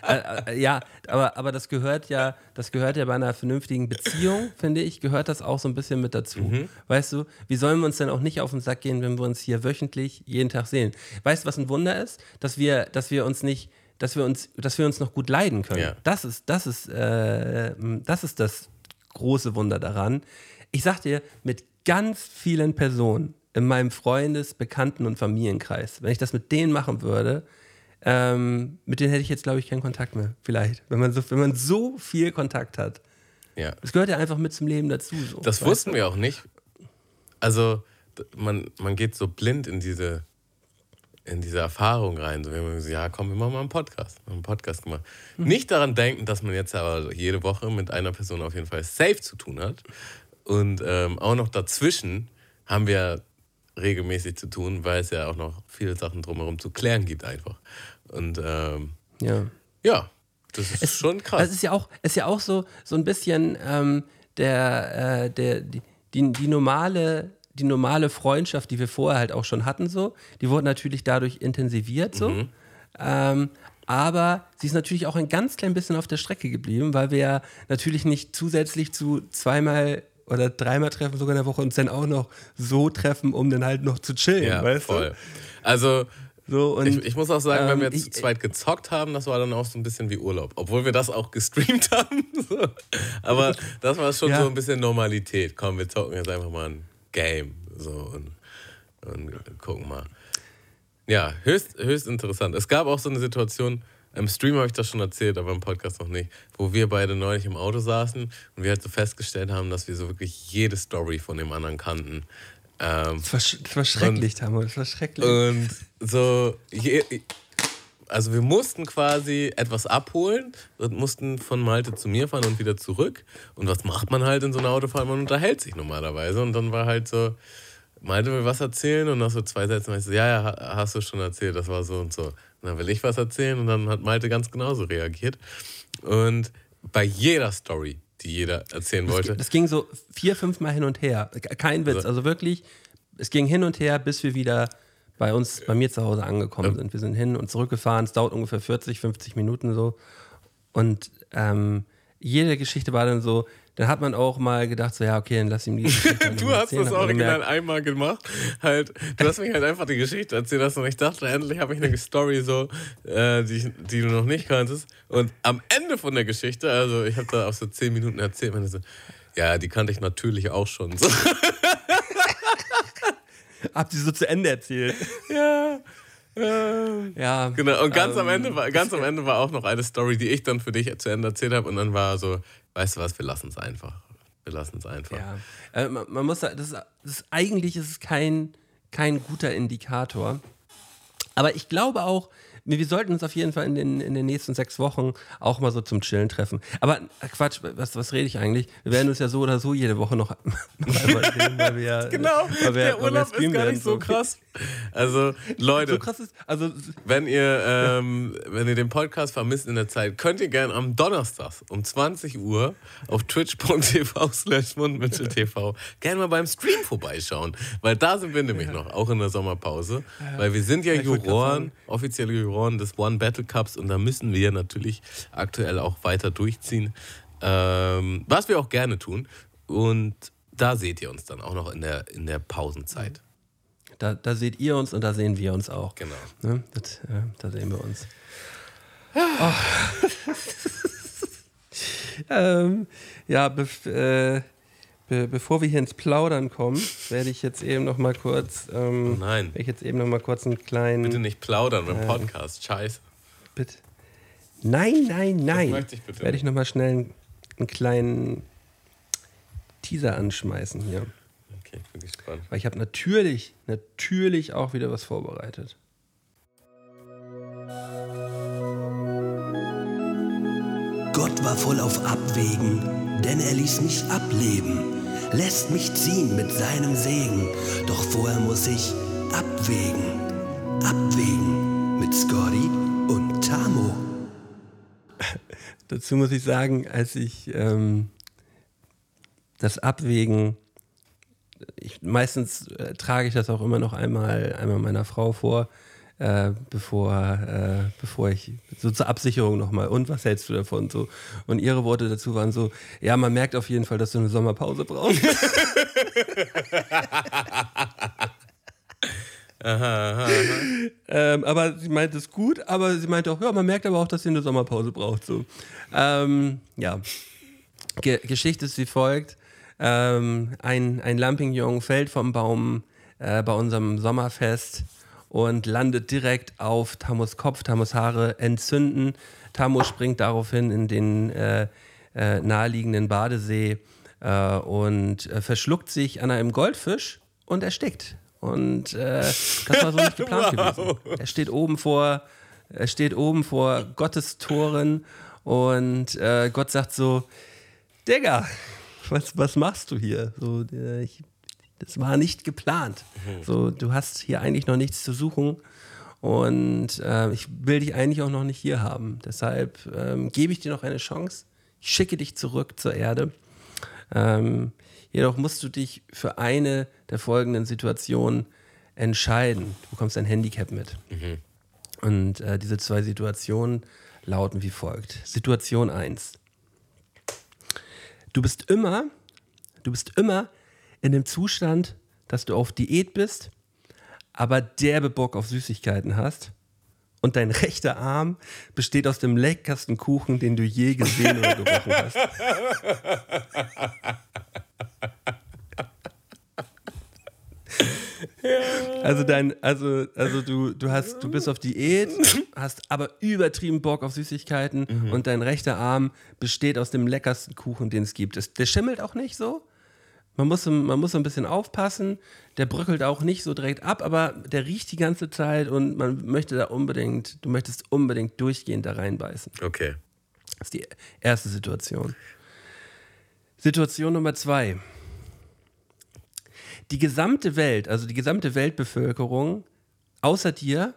äh, äh, ja, aber, aber das gehört ja, das gehört ja bei einer vernünftigen Beziehung, finde ich, gehört das auch so ein bisschen mit dazu. Weißt du, wie sollen wir uns denn auch nicht auf den Sack gehen, wenn wir uns hier wöchentlich jeden Tag sehen? Weißt du, was ein Wunder ist? Dass wir, dass wir uns nicht, dass wir uns, dass wir uns noch gut leiden können. Ja. Das ist, das ist, äh, das ist das große Wunder daran. Ich sag dir, mit ganz vielen Personen in meinem Freundes-, Bekannten- und Familienkreis, wenn ich das mit denen machen würde, ähm, mit denen hätte ich jetzt, glaube ich, keinen Kontakt mehr. Vielleicht. Wenn man so, wenn man so viel Kontakt hat. Ja. Das gehört ja einfach mit zum Leben dazu. So, Das wussten wir auch nicht. Also man, man geht so blind in diese, in diese Erfahrung rein. So, wir haben gesagt, ja, komm, wir machen mal einen Podcast. Wir haben einen Podcast gemacht. Mhm. Nicht daran denken, dass man jetzt aber jede Woche mit einer Person auf jeden Fall safe zu tun hat. Und ähm, auch noch dazwischen haben wir regelmäßig zu tun, weil es ja auch noch viele Sachen drumherum zu klären gibt einfach. Und ähm? Ja. ja, das ist schon krass. Es ist ja auch, ist ja auch so, so ein bisschen ähm, der, äh, der, die, die, die normale die normale Freundschaft, die wir vorher halt auch schon hatten, so, die wurde natürlich dadurch intensiviert, so. Mhm. Ähm, aber sie ist natürlich auch ein ganz klein bisschen auf der Strecke geblieben, weil wir ja natürlich nicht zusätzlich zu zweimal oder dreimal treffen sogar in der Woche uns dann auch noch so treffen, um dann halt noch zu chillen, ja, weißt voll. Also du? So, und, Ich, ich muss auch sagen, wenn wir ähm, jetzt zu ich- zweit gezockt haben, das war dann auch so ein bisschen wie Urlaub. Obwohl wir das auch gestreamt haben. So. Aber das war schon Ja. so ein bisschen Normalität. Komm, wir zocken jetzt einfach mal ein Game. So und, und gucken mal. Ja, höchst, höchst interessant. Es gab auch so eine Situation, im Stream habe ich das schon erzählt, aber im Podcast noch nicht, wo wir beide neulich im Auto saßen und wir halt so festgestellt haben, dass wir so wirklich jede Story von dem anderen kannten. Ähm, das, war, das war schrecklich, Tamu, das war schrecklich. und so, je, also wir mussten quasi etwas abholen und mussten von Malte zu mir fahren und wieder zurück. Und was macht man halt in so einer Autofahrt? Man unterhält sich normalerweise. Und dann war halt so, Malte will was erzählen und nach so zwei Sätzen meinte ich so, ja, ja, ha- hast du schon erzählt, das war so und so. Dann will ich was erzählen und dann hat Malte ganz genauso reagiert. Und bei jeder Story, die jeder erzählen wollte, Das ging so vier, fünf Mal hin und her. Kein Witz. Also wirklich, es ging hin und her, bis wir wieder bei uns, bei mir zu Hause angekommen sind. Wir sind hin und zurückgefahren. Es dauert ungefähr 40, 50 Minuten so. Und ähm, jede Geschichte war dann so, dann hat man auch mal gedacht, so, ja, okay, dann lass ihm die Geschichte halt Du hast erzählen. das original gemerkt, einmal gemacht. Halt, du hast mich halt einfach die Geschichte erzählt hast und ich dachte, endlich habe ich eine Story so, äh, die, die du noch nicht kanntest. Und am Ende von der Geschichte, also ich habe da auch so zehn Minuten erzählt, meine so, ja, die kannte ich natürlich auch schon. So, Habt ihr so zu Ende erzählt? ja. Äh, Ja. genau. Und ganz am ähm, Ende war, ganz am Ende war auch noch eine Story, die ich dann für dich zu Ende erzählt habe. Und dann war so, weißt du was, wir lassen es einfach. Wir lassen es einfach. Ja. Äh, man, man muss da- das das eigentlich ist es kein, kein guter Indikator. Aber ich glaube auch, wir, wir sollten uns auf jeden Fall in den, in den nächsten sechs Wochen auch mal so zum Chillen treffen. Aber Quatsch, was, was rede ich eigentlich? Wir werden uns ja so oder so jede Woche noch, einmal sehen, weil wir ja, Genau, weil wir, der Urlaub ist gar werden, nicht so krass. Also, Leute, So krass ist, also wenn ihr, ähm, wenn ihr den Podcast vermisst in der Zeit, könnt ihr gerne am Donnerstag um 20 Uhr auf twitch.tv slash mundmitteltv gerne mal beim Stream vorbeischauen. Weil da sind wir nämlich noch, auch in der Sommerpause. Weil wir sind ja Juroren, offizielle Juroren des One Battle Cups und da müssen wir natürlich aktuell auch weiter durchziehen. Ähm, was wir auch gerne tun. Und da seht ihr uns dann auch noch in der, in der Pausenzeit. da, da seht ihr uns und da sehen wir uns auch. Genau. Ne? Das, äh, da sehen wir uns. Oh. ähm, ja, äh, be bevor wir hier ins Plaudern kommen, werde ich jetzt eben noch mal kurz, ähm, Oh nein. werde ich jetzt eben noch mal kurz einen kleinen, Bitte nicht plaudern beim Podcast. Scheiße. bitte. Nein, nein, nein. möchte ich bitte Werde ich noch mal schnell einen, einen kleinen Teaser anschmeißen hier, Okay, ich bin gespannt. weil ich habe natürlich, natürlich auch wieder was vorbereitet. Gott war voll auf Abwägen, denn er ließ mich ableben, lässt mich ziehen mit seinem Segen. Doch vorher muss ich abwägen, abwägen mit Scotty und Tamo. Dazu muss ich sagen, als ich ähm, das Abwägen, ich, meistens äh, trage ich das auch immer noch einmal, einmal meiner Frau vor, äh, bevor, äh, bevor ich so zur Absicherung nochmal. Und was hältst du davon? So. Und ihre Worte dazu waren so: Ja, man merkt auf jeden Fall, dass du eine Sommerpause brauchst. ähm, aber sie meinte es gut, aber sie meinte auch, ja, man merkt aber auch, dass sie eine Sommerpause braucht. So. Ähm, ja. Ge Geschichte ist wie folgt. Ähm, ein, ein Lampignong fällt vom Baum äh, bei unserem Sommerfest und landet direkt auf Tamus Kopf. Tamus Haare entzünden. Tamus springt daraufhin in den äh, äh, naheliegenden Badesee äh, und äh, verschluckt sich an einem Goldfisch und erstickt. Und äh, das war so nicht geplant gewesen. Er steht oben vor, er steht oben vor Gottes Toren und äh, Gott sagt so, Digga, was, was machst du hier? So, ich, das war nicht geplant. So, du hast hier eigentlich noch nichts zu suchen. Und äh, ich will dich eigentlich auch noch nicht hier haben. Deshalb ähm, gebe ich dir noch eine Chance. Ich schicke dich zurück zur Erde. Ähm, jedoch musst du dich für eine der folgenden Situationen entscheiden. Du bekommst ein Handicap mit. Und äh, diese zwei Situationen lauten wie folgt. Situation 1. Du bist immer, du bist immer in dem Zustand, dass du auf Diät bist, aber derbe Bock auf Süßigkeiten hast. Und dein rechter Arm besteht aus dem leckersten Kuchen, den du je gesehen oder gerochen hast. Also dein, also, also du, du hast, du bist auf Diät, hast aber übertrieben Bock auf Süßigkeiten und dein rechter Arm besteht aus dem leckersten Kuchen, den es gibt. Der schimmelt auch nicht so. Man muss, man muss so ein bisschen aufpassen. Der bröckelt auch nicht so direkt ab, aber der riecht die ganze Zeit und man möchte da unbedingt, du möchtest unbedingt durchgehend da reinbeißen. Okay. Das ist die erste Situation. Situation Nummer zwei. Die gesamte Welt, also die gesamte Weltbevölkerung, außer dir,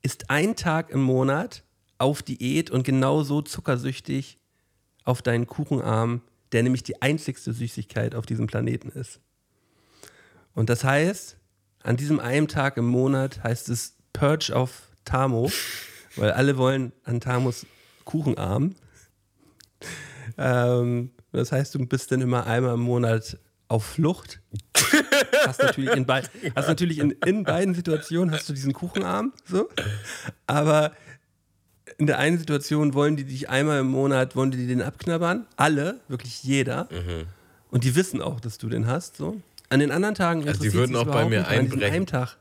ist ein Tag im Monat auf Diät und genauso zuckersüchtig auf deinen Kuchenarm, der nämlich die einzigste Süßigkeit auf diesem Planeten ist. Und das heißt, an diesem einen Tag im Monat heißt es Purge auf Tamo, weil alle wollen an Tamos Kuchenarm. Ähm, das heißt, du bist dann immer einmal im Monat auf Flucht. Hast natürlich in, bei, hast natürlich in, in beiden Situationen hast du diesen Kuchenarm, so. Aber in der einen Situation wollen die dich einmal im Monat, wollen die den abknabbern. Alle, wirklich jeder. Und die wissen auch, dass du den hast, so. An den anderen Tagen Also die würden auch bei mir einbrechen. Tag.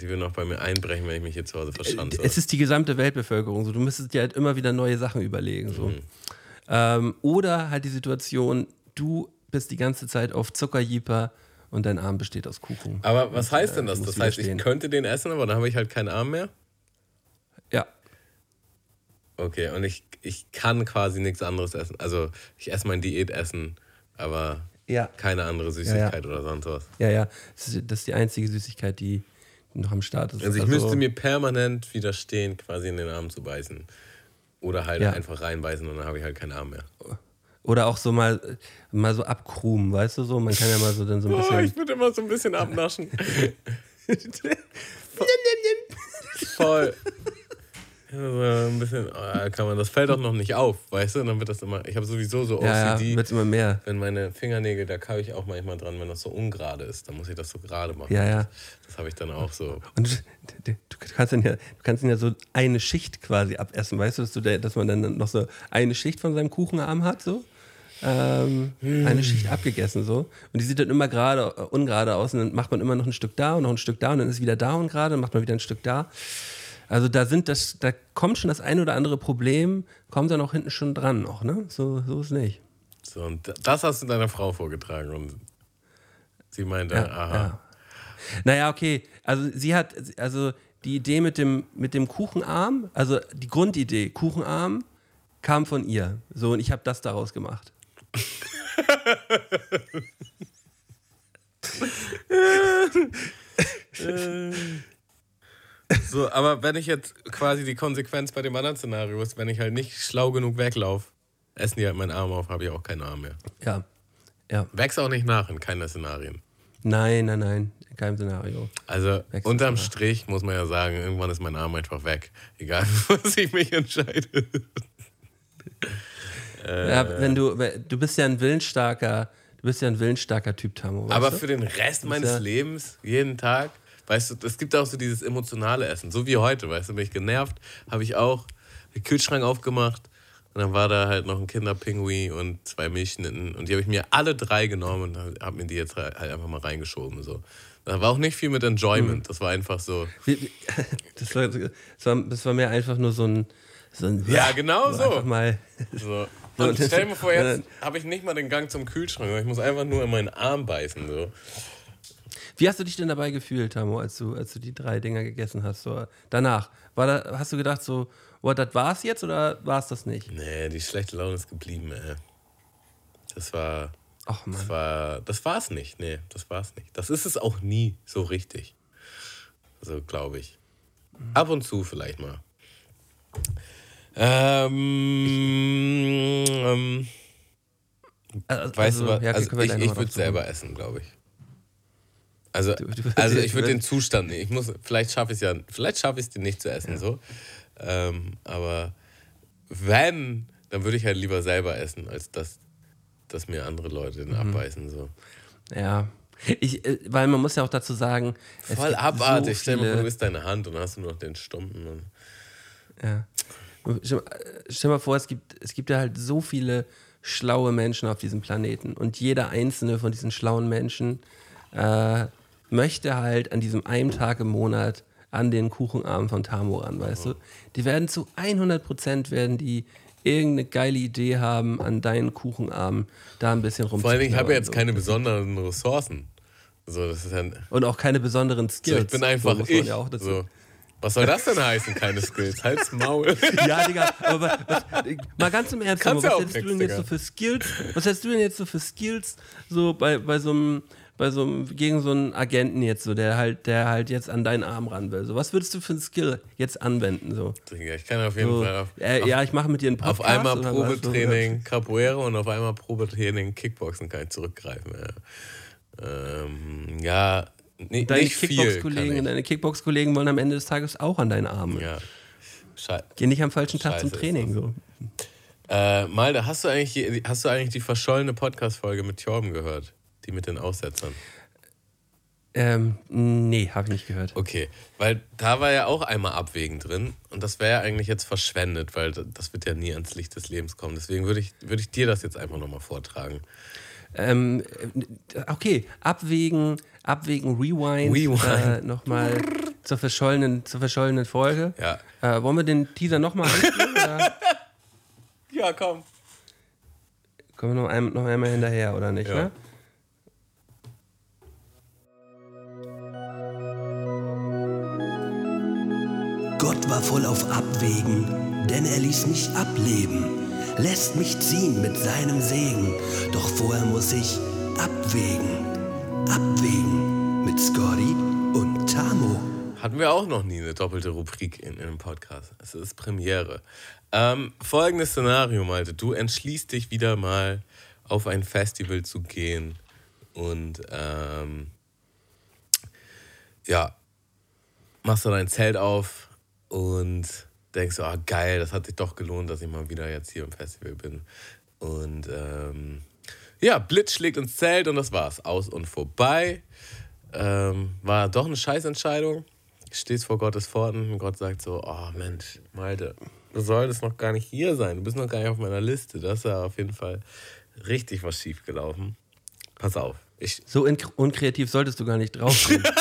Die würden auch bei mir einbrechen, wenn ich mich hier zu Hause verschanze. Es ist die gesamte Weltbevölkerung so. Du müsstest dir halt immer wieder neue Sachen überlegen. So. Ähm, oder halt die Situation, du bist die ganze Zeit auf Zuckerjeeper und dein Arm besteht aus Kuchen. aber was heißt denn äh, das? Das heißt, ich könnte den essen, aber dann habe ich halt keinen Arm mehr? Okay, und ich, ich kann quasi nichts anderes essen. Also ich esse mein Diätessen, aber Ja. keine andere Süßigkeit oder sonst was. Ja, ja. Das ist, das ist die einzige Süßigkeit, die noch am Start ist. Also ich müsste mir permanent widerstehen, quasi in den Arm zu beißen. Oder halt Ja. einfach reinbeißen und dann habe ich halt keinen Arm mehr. Oder auch so mal, mal so abkrumen, weißt du so? Man kann ja mal so dann so ein Oh, bisschen. ich würde immer so ein bisschen abnaschen. Voll. Ja, so ein bisschen, oh, kann man, das fällt auch noch nicht auf, weißt du? Und dann wird das immer, ich habe sowieso so ja, OCD. ja, wird immer mehr. wenn meine Fingernägel, da kaufe ich auch manchmal dran, wenn das so ungerade ist, dann muss ich das so gerade machen. Ja, ja. Das habe ich dann auch so. Und du, du kannst dann ja, du kannst dann ja so eine Schicht quasi abessen, weißt du, dass, du da, dass man dann noch so eine Schicht von seinem Kuchenarm hat, so. Ähm, Eine Schicht abgegessen, so. Und die sieht dann immer gerade, äh, ungerade aus und dann macht man immer noch ein Stück da und noch ein Stück da und dann ist wieder da und gerade, dann macht man wieder ein Stück da. Also da sind das, da kommt schon das ein oder andere Problem, kommt dann auch hinten schon dran noch, ne? So, so ist nicht. so. Und das hast du deiner Frau vorgetragen und sie meinte, Ja, aha. ja. Naja, okay. Also sie hat, also die Idee mit dem, mit dem Kuchenarm, also die Grundidee, Kuchenarm, kam von ihr. So, und ich habe das daraus gemacht. So, aber wenn ich jetzt quasi die Konsequenz bei dem anderen Szenario ist, wenn ich halt nicht schlau genug weglaufe, essen die halt meinen Arm auf, habe ich auch keinen Arm mehr. Ja. Ja. Wächst auch nicht nach in keiner Szenarien. Nein, nein, nein. In keinem Szenario. Also Wächst unterm nach. Strich muss man ja sagen, irgendwann ist mein Arm einfach weg. Egal, was ich mich entscheide. ja, wenn du, du bist ja ein willensstarker, du bist ja ein willensstarker Typ, Tamo. Aber du? für den Rest meines ja- Lebens, jeden Tag, weißt du, es gibt auch so dieses emotionale Essen, so wie heute, weißt du, bin ich genervt, habe ich auch den Kühlschrank aufgemacht und dann war da halt noch ein Kinderpingui und zwei Milchschnitten und die habe ich mir alle drei genommen und habe mir die jetzt halt einfach mal reingeschoben. So. Da war auch nicht viel mit Enjoyment, das war einfach so. Das war, das, war, das war mir einfach nur so ein. So ein Ja, genau so. Mal. so. Und stell dir mal vor, jetzt habe ich nicht mal den Gang zum Kühlschrank, ich muss einfach nur in meinen Arm beißen. So. Wie hast du dich denn dabei gefühlt, Tamo, als du, als du die drei Dinger gegessen hast? So, danach. War da, hast du gedacht, so, oh, das war's jetzt oder war es das nicht? Nee, die schlechte Laune ist geblieben, ey. Das war. Ach man. Das war, das war's nicht. Nee, das war's nicht. Das ist es auch nie so richtig. Also, glaube ich. Ab und zu vielleicht mal. Ähm, ähm, Also, weißt du was? ja, okay, also ich, ich würde drauf selber essen, glaube ich. Also, also ich würde den Zustand nicht. Ich muss, vielleicht schaffe ich es ja, vielleicht schaffe ich es dir nicht zu essen, so. Ähm, aber wenn, dann würde ich halt lieber selber essen, als dass, dass mir andere Leute Mhm. den abbeißen. So. Ja. Ich, äh, weil man muss ja auch dazu sagen, Voll abartig. So Stell mal du isst deine Hand und hast du nur noch den Stumpen. Und Ja. Stell, stell mal vor, es gibt, es gibt ja halt so viele schlaue Menschen auf diesem Planeten und jeder einzelne von diesen schlauen Menschen äh, möchte halt an diesem einen Tag im Monat an den Kuchenarm von Tamo ran, weißt du? Die werden zu 100 Prozent werden die irgendeine geile Idee haben, an deinen Kuchenarm da ein bisschen rum vor Dingen, ich habe ja jetzt so. keine besonderen Ressourcen. So, das ist ein, Und auch keine besonderen so, Skills. ich bin einfach so ich. Ja so. Was soll das denn heißen, keine Skills? Halt's Maul. Ja, Digga, aber was, mal ganz im Ernst, Kannst ja was auch hättest du denn jetzt so für Skills? Was hättest du denn jetzt so für Skills so bei, bei so einem bei so einem, gegen so einen Agenten jetzt so, der halt, der halt jetzt an deinen Arm ran will. So, was würdest du für einen Skill jetzt anwenden? So, ich kann auf jeden so Fall auf, äh, ja, ich mache mit dir einen Podcast. auf einmal? Probetraining Capoeira und auf einmal Probetraining Kickboxen kann ich zurückgreifen. Ja, ähm, ja ni- Deine nicht viel. Kickbox-Kollegen, kann deine Kickbox-Kollegen wollen am Ende des Tages auch an deinen Arm. Ja. Schei Geh nicht am falschen Tag zum Training. So. Äh, Malde, hast du eigentlich, die- hast du eigentlich die verschollene Podcast-Folge mit Torben gehört? Die mit den Aussetzern? Ähm, nee, habe ich nicht gehört. Okay, weil da war ja auch einmal Abwägen drin und das wäre ja eigentlich jetzt verschwendet, weil das wird ja nie ans Licht des Lebens kommen. Deswegen würde ich, würde ich dir das jetzt einfach nochmal vortragen. Ähm, äh, okay, abwägen, abwägen, rewind, Rewind. Äh, nochmal zur verschollenen, zur verschollenen Folge. Ja. Äh, wollen wir den Teaser nochmal einspielen? oder Ja, komm. kommen wir noch, ein, noch einmal hinterher, oder nicht? Ja. Ne? Gott war voll auf Abwägen, denn er ließ mich ableben, lässt mich ziehen mit seinem Segen, doch vorher muss ich abwägen, abwägen mit Scotty und Tamo. Hatten wir auch noch nie eine doppelte Rubrik in, in einem Podcast. Es ist Premiere. Ähm, folgendes Szenario, Malte. Du entschließt dich wieder mal auf ein Festival zu gehen und ähm, ja, machst du dein Zelt auf und denkst, ah geil, das hat sich doch gelohnt, dass ich mal wieder jetzt hier im Festival bin. Und ähm, ja, Blitz schlägt ins Zelt und das war's. Aus und vorbei. Ähm, war doch eine Scheißentscheidung. Stehst vor Gottes Pforten und Gott sagt so, oh Mensch, Malte, du solltest noch gar nicht hier sein. Du bist noch gar nicht auf meiner Liste. Das ist ja auf jeden Fall richtig was schief gelaufen. Pass auf. Ich, So unkreativ solltest du gar nicht drauf sein.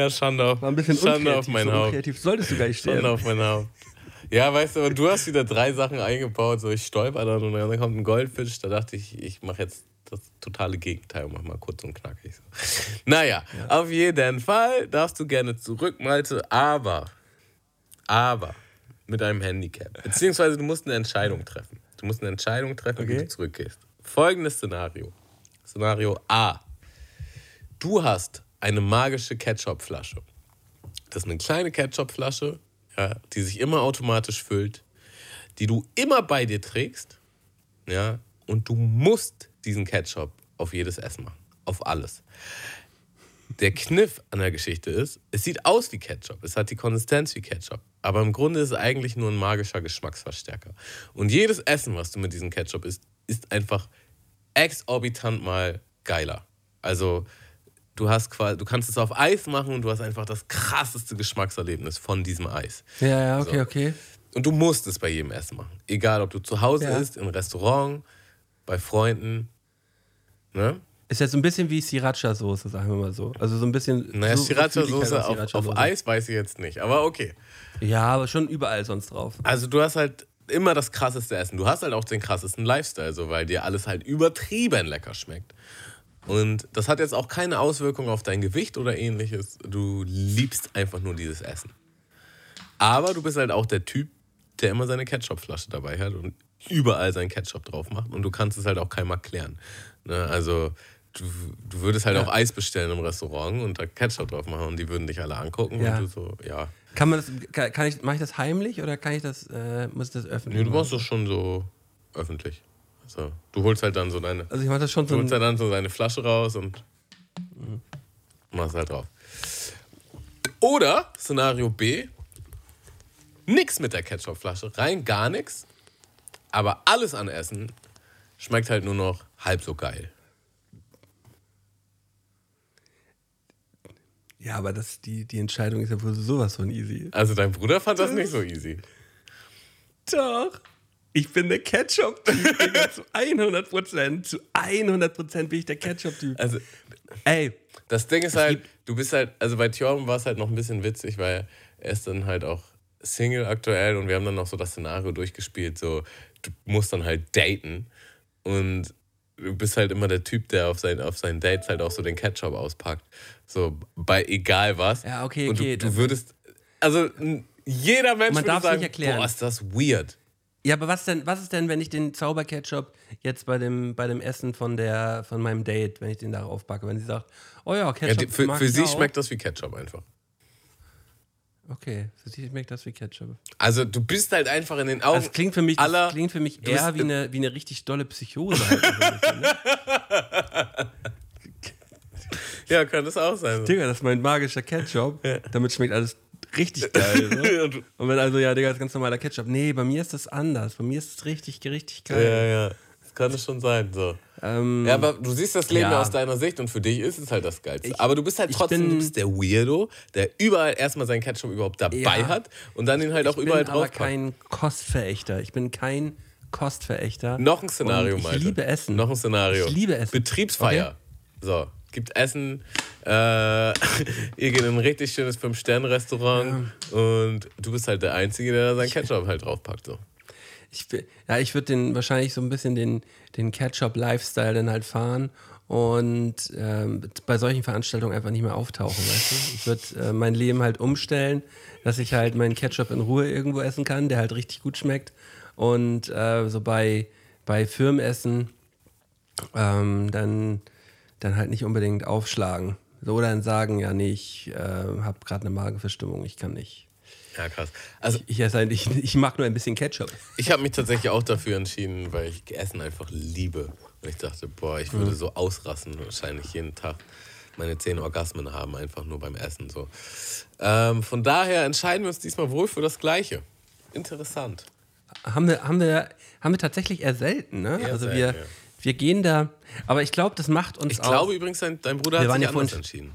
ja, Schande auf, War ein bisschen Schande auf mein so Haupt. unkreativ solltest du gar nicht Schande stehen. auf mein Haupt. Ja, weißt du, aber du hast wieder drei Sachen eingebaut. So, ich stolper dann und dann kommt ein Goldfisch. Da dachte ich, ich mache jetzt das totale Gegenteil und mach mal kurz und knackig. So. Naja, auf jeden Fall darfst du gerne zurück, Malte, aber, aber mit einem Handicap. Beziehungsweise du musst eine Entscheidung treffen. Du musst eine Entscheidung treffen, wie Okay. du zurückgehst. Folgendes Szenario. Szenario A. Du hast eine magische Ketchupflasche. Das ist eine kleine Ketchupflasche, ja, die sich immer automatisch füllt, die du immer bei dir trägst, ja, und du musst diesen Ketchup auf jedes Essen machen, auf alles. Der Kniff an der Geschichte ist, es sieht aus wie Ketchup, es hat die Konsistenz wie Ketchup, aber im Grunde ist es eigentlich nur ein magischer Geschmacksverstärker. Und jedes Essen, was du mit diesem Ketchup isst, ist einfach exorbitant mal geiler. Also du hast quasi, du kannst es auf Eis machen und du hast einfach das krasseste Geschmackserlebnis von diesem Eis. Ja, ja, okay, So. okay. Und du musst es bei jedem Essen machen. Egal, ob du zu Hause Ja. isst, im Restaurant, bei Freunden. Ne? Ist jetzt so ein bisschen wie Sriracha-Soße, sagen wir mal so. Also so ein bisschen. Naja, so, Sriracha-Soße auf, auf Sriracha-Soße. Eis weiß ich jetzt nicht, aber okay. Ja, aber schon überall sonst drauf. Also du hast halt immer das krasseste Essen. Du hast halt auch den krassesten Lifestyle, so, weil dir alles halt übertrieben lecker schmeckt. Und das hat jetzt auch keine Auswirkung auf dein Gewicht oder ähnliches. Du liebst einfach nur dieses Essen. Aber du bist halt auch der Typ, der immer seine Ketchupflasche dabei hat und überall seinen Ketchup drauf macht. Und du kannst es halt auch keinem erklären. Ne? Also du, du würdest halt auch Eis bestellen im Restaurant und da Ketchup drauf machen und die würden dich alle angucken Ja. und du so, ja. Kann man das, kann, kann ich, mache ich das heimlich oder kann ich das, äh, muss ich das öffentlich Nee, du machst das schon so öffentlich. Also, du holst halt dann so deine, Also ich mache das schon du so. holst halt dann so deine Flasche raus und machst halt drauf. Oder Szenario B, nix mit der Ketchupflasche, rein gar nichts, aber alles an Essen schmeckt halt nur noch halb so geil. ja, aber das, die, die Entscheidung ist ja wohl sowas von easy. Also dein Bruder fand das nicht so easy. Doch. Ich bin der Ketchup-Typ, zu 100 Prozent. Zu 100 Prozent bin ich der Ketchup-Typ. Also Ey, Das Ding ist halt, du bist halt, also bei Thjörm war es halt noch ein bisschen witzig, weil er ist dann halt auch Single aktuell und wir haben dann noch so das Szenario durchgespielt, so du musst dann halt daten und du bist halt immer der Typ, der auf, sein, auf seinen Dates halt auch so den Ketchup auspackt, so bei egal was. Ja, okay, und okay, du, das- du würdest, also jeder Mensch Man würde sagen, nicht erklären. boah, ist das weird. Ja, aber was denn, was ist denn, wenn ich den Zauberketchup jetzt bei dem, bei dem Essen von der, von meinem Date, wenn ich den darauf packe, wenn sie sagt, oh ja, Ja, Ketchup die, für für sie auch. schmeckt das wie Ketchup einfach. Okay, für sie schmeckt das wie Ketchup. Also du bist halt einfach in den Augen Das klingt für mich, aller das klingt für mich eher wie eine, wie eine richtig dolle Psychose. Halt, ne? Ja, könnte es auch sein. Digga, das ist mein magischer Ketchup. Damit schmeckt alles richtig geil. So. Und wenn also, ja, Digga, das ist ganz normaler Ketchup. Nee, bei mir ist das anders. Bei mir ist es richtig, richtig geil. Ja, ja. Das kann es schon sein. So. Ähm, Ja, aber du siehst das Leben Ja. aus deiner Sicht und für dich ist es halt das Geilste. Ich- aber du bist halt ich trotzdem, bin- du bist der Weirdo, der überall erstmal seinen Ketchup überhaupt dabei Ja. hat und dann ihn halt auch ich überall bin aber drauf kein Kostverächter. Ich bin kein Kostverächter. Noch ein Szenario, Und ich Malte. liebe Essen. Noch ein Szenario. Ich liebe Essen. Betriebsfeier. So, gibt Essen. Äh, ihr geht in ein richtig schönes Fünf-Sterne-Restaurant und du bist halt der Einzige, der da seinen Ketchup halt draufpackt. So. Ich, ja, ich würde den wahrscheinlich so ein bisschen den, den Ketchup-Lifestyle dann halt fahren und ähm, bei solchen Veranstaltungen einfach nicht mehr auftauchen, weißt du? Ich würde äh, mein Leben halt umstellen, dass ich halt meinen Ketchup in Ruhe irgendwo essen kann, der halt richtig gut schmeckt. Und äh, so bei, bei Firmenessen ähm, dann, dann halt nicht unbedingt aufschlagen. So dann sagen, ja, nee, ich äh, habe gerade eine Magenverstimmung, ich kann nicht. Ja, krass. Also Ich esse eigentlich, ich mag nur ein bisschen Ketchup. ich habe mich tatsächlich auch dafür entschieden, weil ich Essen einfach liebe. Und ich dachte, boah, ich würde so ausrasten, wahrscheinlich jeden Tag meine zehn Orgasmen haben, einfach nur beim Essen. So. Ähm, von daher entscheiden wir uns diesmal wohl für das Gleiche. Interessant. Haben wir, haben wir, haben wir tatsächlich eher selten, ne? Eher also selten, wir, ja. Wir gehen da, aber ich glaube, das macht uns Ich auch. glaube übrigens, dein, dein Bruder Wir hat sich ja anders entschieden.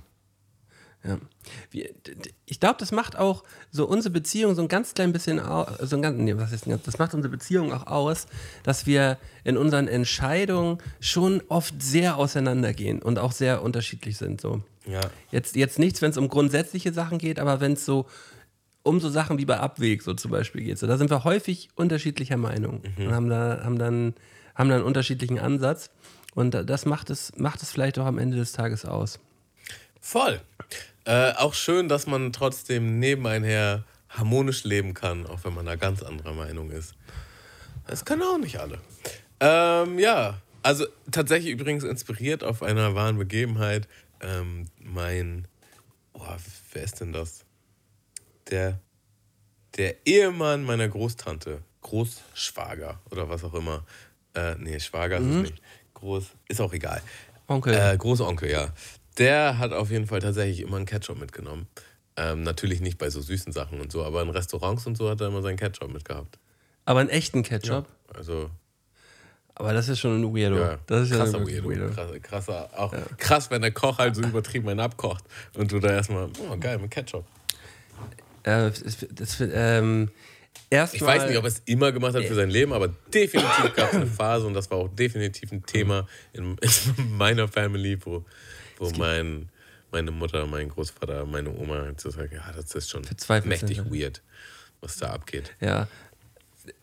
Ja. Wir, ich glaube, das macht auch so unsere Beziehung so ein ganz klein bisschen aus, so ein ganz, nee, was ist denn, das macht unsere Beziehung auch aus, dass wir in unseren Entscheidungen schon oft sehr auseinandergehen und auch sehr unterschiedlich sind. So. Ja. Jetzt, jetzt nichts, wenn es um grundsätzliche Sachen geht, aber wenn es so um so Sachen wie bei Abweg so zum Beispiel geht, so, da sind wir häufig unterschiedlicher Meinung und haben, da, haben, dann, haben dann einen unterschiedlichen Ansatz. Und das macht es, macht es vielleicht auch am Ende des Tages aus. Voll. Äh, auch schön, dass man trotzdem nebeneinher harmonisch leben kann, auch wenn man da ganz anderer Meinung ist. Das können auch nicht alle. Ähm, ja, also tatsächlich übrigens inspiriert auf einer wahren Begebenheit. Ähm, mein, oh, wer ist denn das? Der, der Ehemann meiner Großtante, Großschwager oder was auch immer. Äh, nee, Schwager ist es nicht. Groß, ist auch egal. Onkel. Äh, Großonkel, ja. Der hat auf jeden Fall tatsächlich immer einen Ketchup mitgenommen. Ähm, natürlich nicht bei so süßen Sachen und so, aber in Restaurants und so hat er immer seinen Ketchup mitgehabt. Aber einen echten Ketchup? Also, Aber das ist schon ein Weirdo. ja, das ist ja krasser Weirdo. Weirdo. Krasser, krasser, auch krass, wenn der Koch halt so übertrieben einen abkocht und du da erstmal, oh geil, mit Ketchup. Äh, das, das, ähm, erst Ich weiß nicht, ob er es immer gemacht hat für sein Leben, aber definitiv gab es eine Phase und das war auch definitiv ein Thema in, in meiner Family, wo, wo mein, meine Mutter, mein Großvater, meine Oma so sagen, ja, das ist schon mächtig sind, weird, was da abgeht. Ja.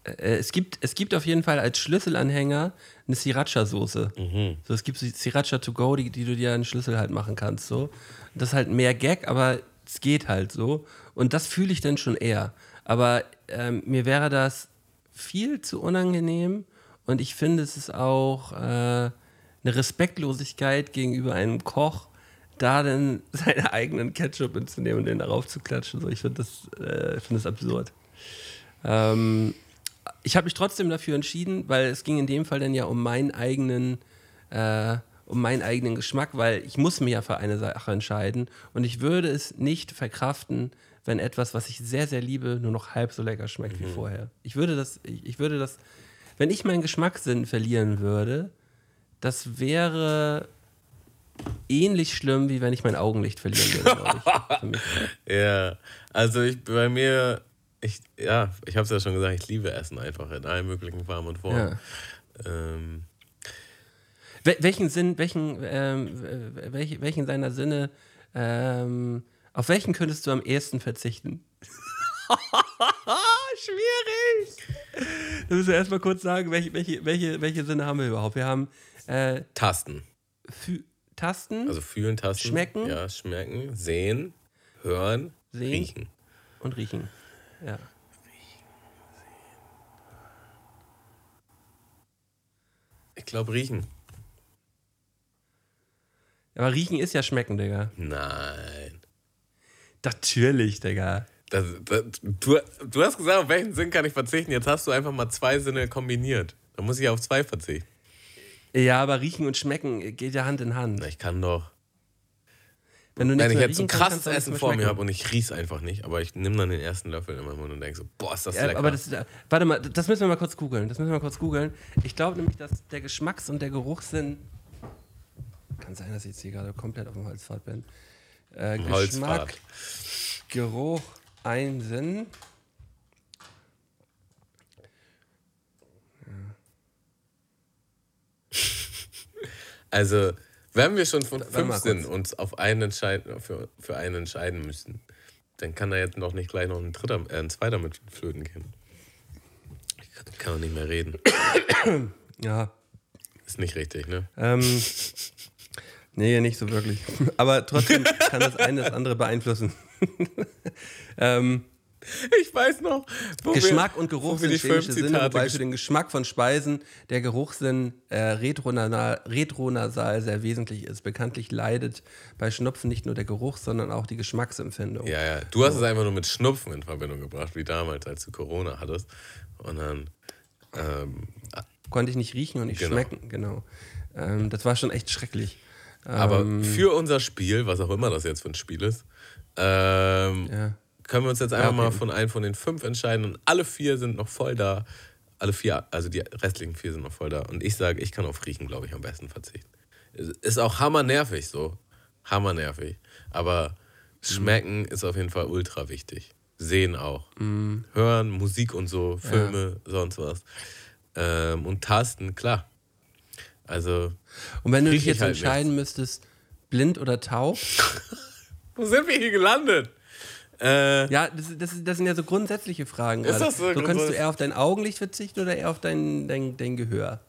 Äh, Es gibt, es gibt auf jeden Fall als Schlüsselanhänger eine Sriracha-Soße. Mhm. So, es gibt Sriracha to go, die, die du dir einen Schlüssel halt machen kannst. So. Das ist halt mehr Gag, aber es geht halt so. Und das fühle ich dann schon eher. Aber ähm, mir wäre das viel zu unangenehm und ich finde, es ist auch äh, eine Respektlosigkeit gegenüber einem Koch, da dann seine eigenen Ketchup mitzunehmen und den darauf zu klatschen. So, ich finde das, äh, ich finde das absurd. Ähm, ich habe mich trotzdem dafür entschieden, weil es ging in dem Fall dann ja um meinen eigenen, äh, um meinen eigenen Geschmack, weil ich muss mich ja für eine Sache entscheiden und ich würde es nicht verkraften, wenn etwas, was ich sehr, sehr liebe, nur noch halb so lecker schmeckt wie vorher. Ich würde das, ich, würde das, wenn ich meinen Geschmackssinn verlieren würde, das wäre ähnlich schlimm, wie wenn ich mein Augenlicht verlieren würde, ich. Ja, also ich bei mir, ich, ja, ich habe es ja schon gesagt, ich liebe Essen einfach in allen möglichen Formen und Formen. Ähm, Wel welchen Sinn, welchen, ähm, äh, welche, welchen seiner Sinne, ähm, auf welchen könntest du am ehesten verzichten? Schwierig! Da müssen wir erstmal kurz sagen, welche, welche, welche, welche Sinne haben wir überhaupt? Wir haben äh, Tasten. Fü Tasten Also fühlen, tasten. Schmecken? Ja, schmecken, sehen, hören, Sehen. riechen. und riechen. Ja. Ich glaube riechen. Aber riechen ist ja schmecken, Digga. Nein. Natürlich, Digga. Das, das, du, du hast gesagt, auf welchen Sinn kann ich verzichten? Jetzt hast du einfach mal zwei Sinne kombiniert. Da muss ich auf zwei verzichten. Ja, aber riechen und schmecken geht ja Hand in Hand. Na, ich kann doch. Wenn du Wenn ich jetzt so kannst, krasses Essen vor mir habe und ich riech's einfach nicht, aber ich nehme dann den ersten Löffel in meinen Mund und denke so, boah, ist das Ja, lecker. aber das, warte mal, das müssen wir mal kurz googeln. Das müssen wir mal kurz googeln. Ich glaube nämlich, dass der Geschmacks- und der Geruchssinn. Kann sein, dass ich jetzt hier gerade komplett auf dem Holzpfad bin. Äh, Geschmack, Holzpfad. Geruch, ein Sinn. Also, wenn wir schon von fünf sind und auf einen entscheiden, für, für einen entscheiden müssen, dann kann da jetzt noch nicht gleich noch ein dritter, äh, ein zweiter mit flöten gehen. Kann auch nicht mehr reden. Ja, Ist nicht richtig, ne? ähm, nee, nicht so wirklich. Aber trotzdem kann das eine das andere beeinflussen. ähm, Ich weiß noch. Geschmack wir, und Geruch sind chemische Sinne, wobei für den Geschmack von Speisen der Geruchssinn äh, retronasal, retronasal sehr wesentlich ist. Bekanntlich leidet bei Schnupfen nicht nur der Geruch, sondern auch die Geschmacksempfindung. Ja, ja. Du hast es einfach nur mit Schnupfen in Verbindung gebracht, wie damals, als du Corona hattest. Und dann. Ähm, Konnte ich nicht riechen und nicht Genau. schmecken, genau. Ähm, das war schon echt schrecklich. Aber Ähm, für unser Spiel, was auch immer das jetzt für ein Spiel ist, ähm, ja. können wir uns jetzt einfach okay. mal von einem von den fünf entscheiden und alle vier sind noch voll da. Alle vier, also die restlichen vier sind noch voll da. Und ich sage, ich kann auf Riechen, glaube ich, am besten verzichten. Ist auch hammernervig so. Hammernervig. Aber schmecken ist auf jeden Fall ultra wichtig. Sehen auch. Hören, Musik und so, Filme, sonst was. Ähm, und tasten, klar. Also, Und wenn du dich jetzt halt entscheiden müsstest, blind oder taub, wo sind wir hier gelandet? Äh, ja, das, das, das sind ja so grundsätzliche Fragen. Ist gerade. das so so könntest du eher auf dein Augenlicht verzichten oder eher auf dein, dein, dein Gehör?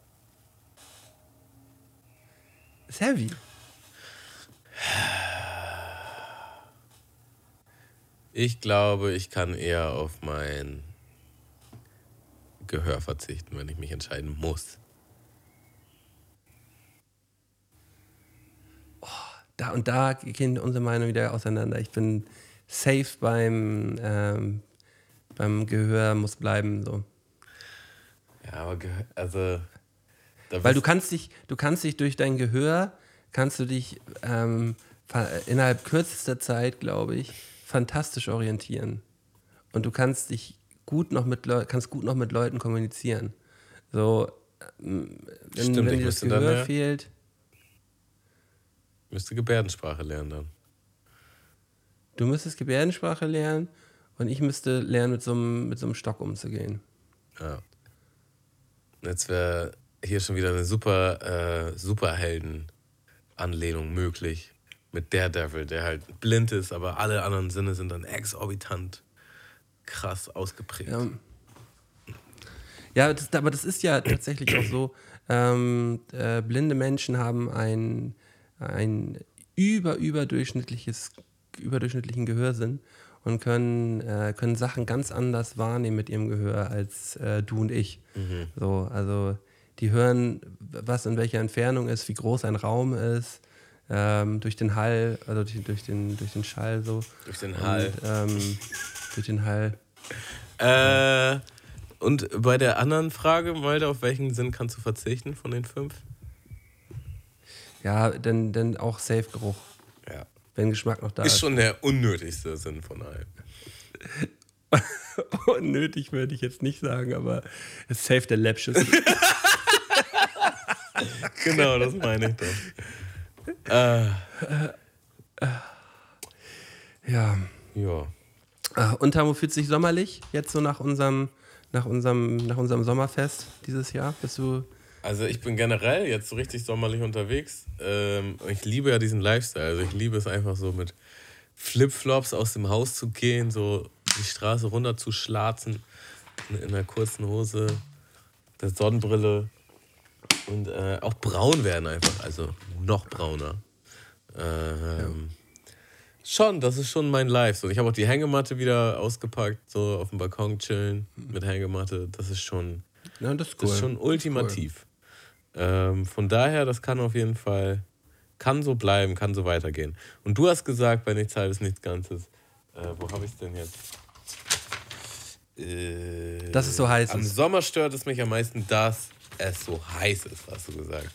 Ist heavy. Ich glaube, ich kann eher auf mein Gehör verzichten, wenn ich mich entscheiden muss. Da und da gehen unsere Meinungen wieder auseinander. Ich bin safe beim, ähm, beim Gehör, muss bleiben. So. Ja, aber Gehör, also. Weil du kannst dich, du kannst dich durch dein Gehör, kannst du dich ähm, innerhalb kürzester Zeit, glaube ich, fantastisch orientieren. Und du kannst dich gut noch mit Leu kannst gut noch mit Leuten kommunizieren. So, ähm, wenn, Stimmt, wenn dir das müsste dann, Gehör ja- fehlt, müsste Gebärdensprache lernen dann. du müsstest Gebärdensprache lernen und ich müsste lernen, mit so einem, mit so einem Stock umzugehen. Ja. Jetzt wäre hier schon wieder eine super äh, Superhelden-Anlehnung möglich. Mit Daredevil, der halt blind ist, aber alle anderen Sinne sind dann exorbitant krass ausgeprägt. Ja, ja das, aber das ist ja tatsächlich auch so. Ähm, äh, blinde Menschen haben ein, ein über, überdurchschnittliches, überdurchschnittlichen Gehörsinn und können, äh, können Sachen ganz anders wahrnehmen mit ihrem Gehör als äh, du und ich. So, also die hören, was in welcher Entfernung ist, wie groß ein Raum ist, ähm, durch den Hall, also durch, durch, den, durch den Schall so. Durch den Hall. Und, ähm, durch den Hall. Äh, und bei der anderen Frage, Malte, auf welchen Sinn kannst du verzichten von den fünf? Ja, denn, denn auch Safe-Geruch, Ja. wenn Geschmack noch da Ist ist. schon der unnötigste Sinn von allen. Unnötig würde ich jetzt nicht sagen, aber es ist safe der läppscheste. Genau, das meine ich doch. äh, ja. ja. Ah, Und Tamo fühlt sich sommerlich jetzt so nach unserem, nach unserem, nach unserem Sommerfest dieses Jahr? Bist du. Also ich bin generell jetzt so richtig sommerlich unterwegs. Ähm, ich liebe ja diesen Lifestyle. Also ich liebe es einfach so mit Flipflops aus dem Haus zu gehen, so die Straße runter zu schlazen, in, in einer kurzen Hose, der Sonnenbrille und äh, auch braun werden einfach, also noch brauner. Ähm, Schon, das ist schon mein Life. So, ich habe auch die Hängematte wieder ausgepackt, so auf dem Balkon chillen mit Hängematte. Das ist schon, Ja, das ist das cool. ist schon ultimativ. Ähm, von daher, das kann auf jeden Fall, kann so bleiben, kann so weitergehen. Und du hast gesagt, bei nichts halbes, nichts Ganzes. Äh, wo habe ich es denn jetzt? Äh, Dass es so heiß Am ist. Sommer stört es mich am meisten, dass es so heiß ist, hast du gesagt.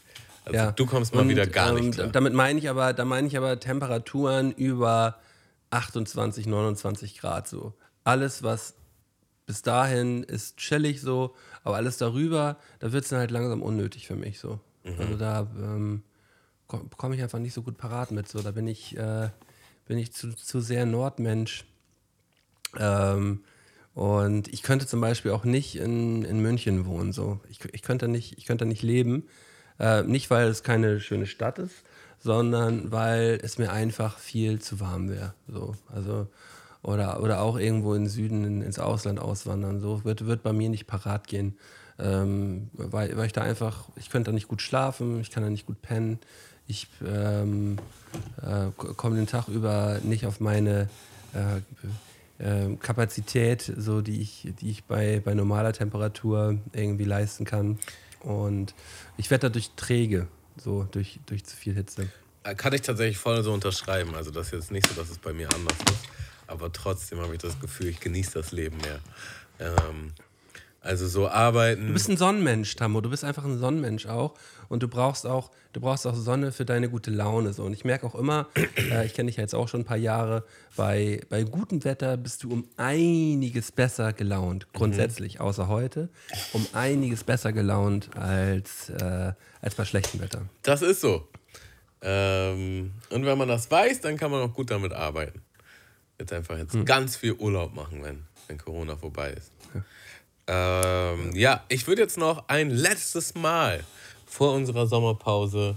Also Ja. du kommst mal Und, wieder gar ähm, nicht klar. Damit meine ich aber, da meine ich aber Temperaturen über 28, 29 Grad so. Alles, was bis dahin ist chillig so, aber alles darüber, da wird es dann halt langsam unnötig für mich so. Mhm. Also da ähm, komme ich einfach nicht so gut parat mit. So, da bin ich, äh, bin ich zu, zu sehr Nordmensch. Ähm, und ich könnte zum Beispiel auch nicht in, in München wohnen. So. Ich, ich, könnte nicht, ich könnte nicht leben. Äh, nicht, weil es keine schöne Stadt ist, sondern weil es mir einfach viel zu warm wäre. So. Also, oder, oder auch irgendwo in den Süden in, ins Ausland auswandern. So wird, wird bei mir nicht parat gehen. Ähm, weil, weil ich da einfach, ich könnte da nicht gut schlafen, ich kann da nicht gut pennen. Ich ähm, äh, komme den Tag über nicht auf meine äh, äh, Kapazität, so die ich, die ich bei, bei normaler Temperatur irgendwie leisten kann. Und ich werde dadurch träge, so durch, durch zu viel Hitze. Äh, Kann ich tatsächlich voll so unterschreiben. Also das ist jetzt nicht so, dass es bei mir anders ist. Aber trotzdem habe ich das Gefühl, ich genieße das Leben mehr. Ähm, also so arbeiten. Du bist ein Sonnenmensch, Tammo. Du bist einfach ein Sonnenmensch auch. Und du brauchst auch, du brauchst auch Sonne für deine gute Laune. So. Und ich merke auch immer, äh, ich kenne dich ja jetzt auch schon ein paar Jahre, bei, bei gutem Wetter bist du um einiges besser gelaunt. Grundsätzlich, außer heute. Um einiges besser gelaunt als, äh, als bei schlechtem Wetter. Das ist so. Ähm, und wenn man das weiß, dann kann man auch gut damit arbeiten. Jetzt einfach jetzt ganz viel Urlaub machen, wenn, wenn Corona vorbei ist. Ähm, ja, ich würde jetzt noch ein letztes Mal vor unserer Sommerpause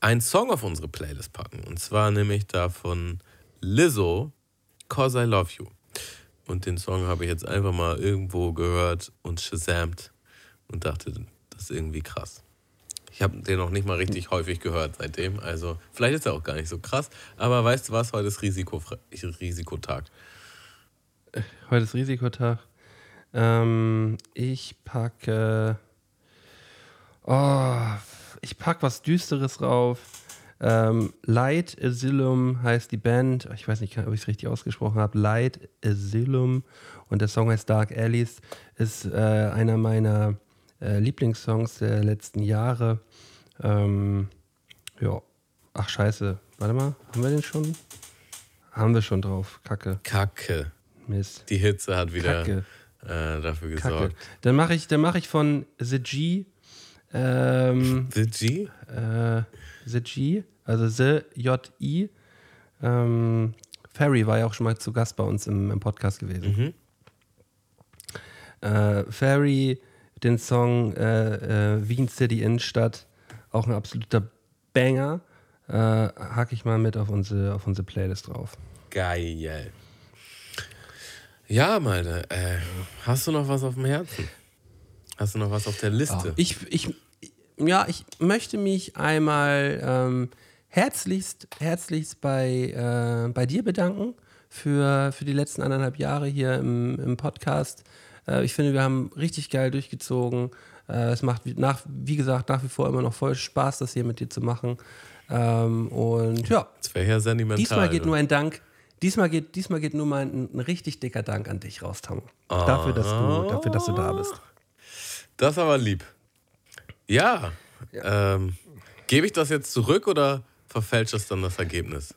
einen Song auf unsere Playlist packen. Und zwar nämlich da von Lizzo, Cause I Love You. Und den Song habe ich jetzt einfach mal irgendwo gehört und shazamt und dachte, das ist irgendwie krass. Ich habe den noch nicht mal richtig häufig gehört seitdem. Also vielleicht ist er auch gar nicht so krass. Aber weißt du was? Heute ist Risikofre Risikotag. Heute ist Risikotag. Ähm, ich packe. Oh, ich packe was Düsteres rauf. Ähm, Light Asylum heißt die Band. Ich weiß nicht, ob ich es richtig ausgesprochen habe. Light Asylum. Und der Song heißt Dark Alleys. Ist äh, einer meiner äh, Lieblingssongs der letzten Jahre. Ähm, ja. Ach, scheiße. Warte mal. Haben wir den schon? Haben wir schon drauf. Kacke. Kacke. Mist. Die Hitze hat wieder Kacke. äh, dafür Kacke. gesorgt. Dann mache ich, dann mach ich von The G. Ähm, The G? äh, The G, also The J-I. Ähm, Ferry war ja auch schon mal zu Gast bei uns im, im Podcast gewesen. Äh, Ferry, den Song äh, äh, Wien City Innenstadt, auch ein absoluter Banger. Äh, hack ich mal mit auf unsere, auf unsere Playlist drauf. Geil. Ja, meine, äh, hast du noch was auf dem Herzen? Hast du noch was auf der Liste? Ich, ich, ja, ich möchte mich einmal ähm, herzlichst, herzlichst bei, äh, bei dir bedanken für, für die letzten anderthalb Jahre hier im, im Podcast. Äh, ich finde, wir haben richtig geil durchgezogen. Äh, es macht, wie- nach, wie gesagt, nach wie vor immer noch voll Spaß, das hier mit dir zu machen. Ähm, und ja, Das wäre ja sentimental. diesmal geht du. nur ein Dank. Diesmal geht, diesmal geht nur mal ein, ein richtig dicker Dank an dich raus, Tam. Dafür, dass du, dafür, dass du da bist. Das ist aber lieb. Ja. Ähm, Gebe ich das jetzt zurück oder verfälscht das dann das Ergebnis?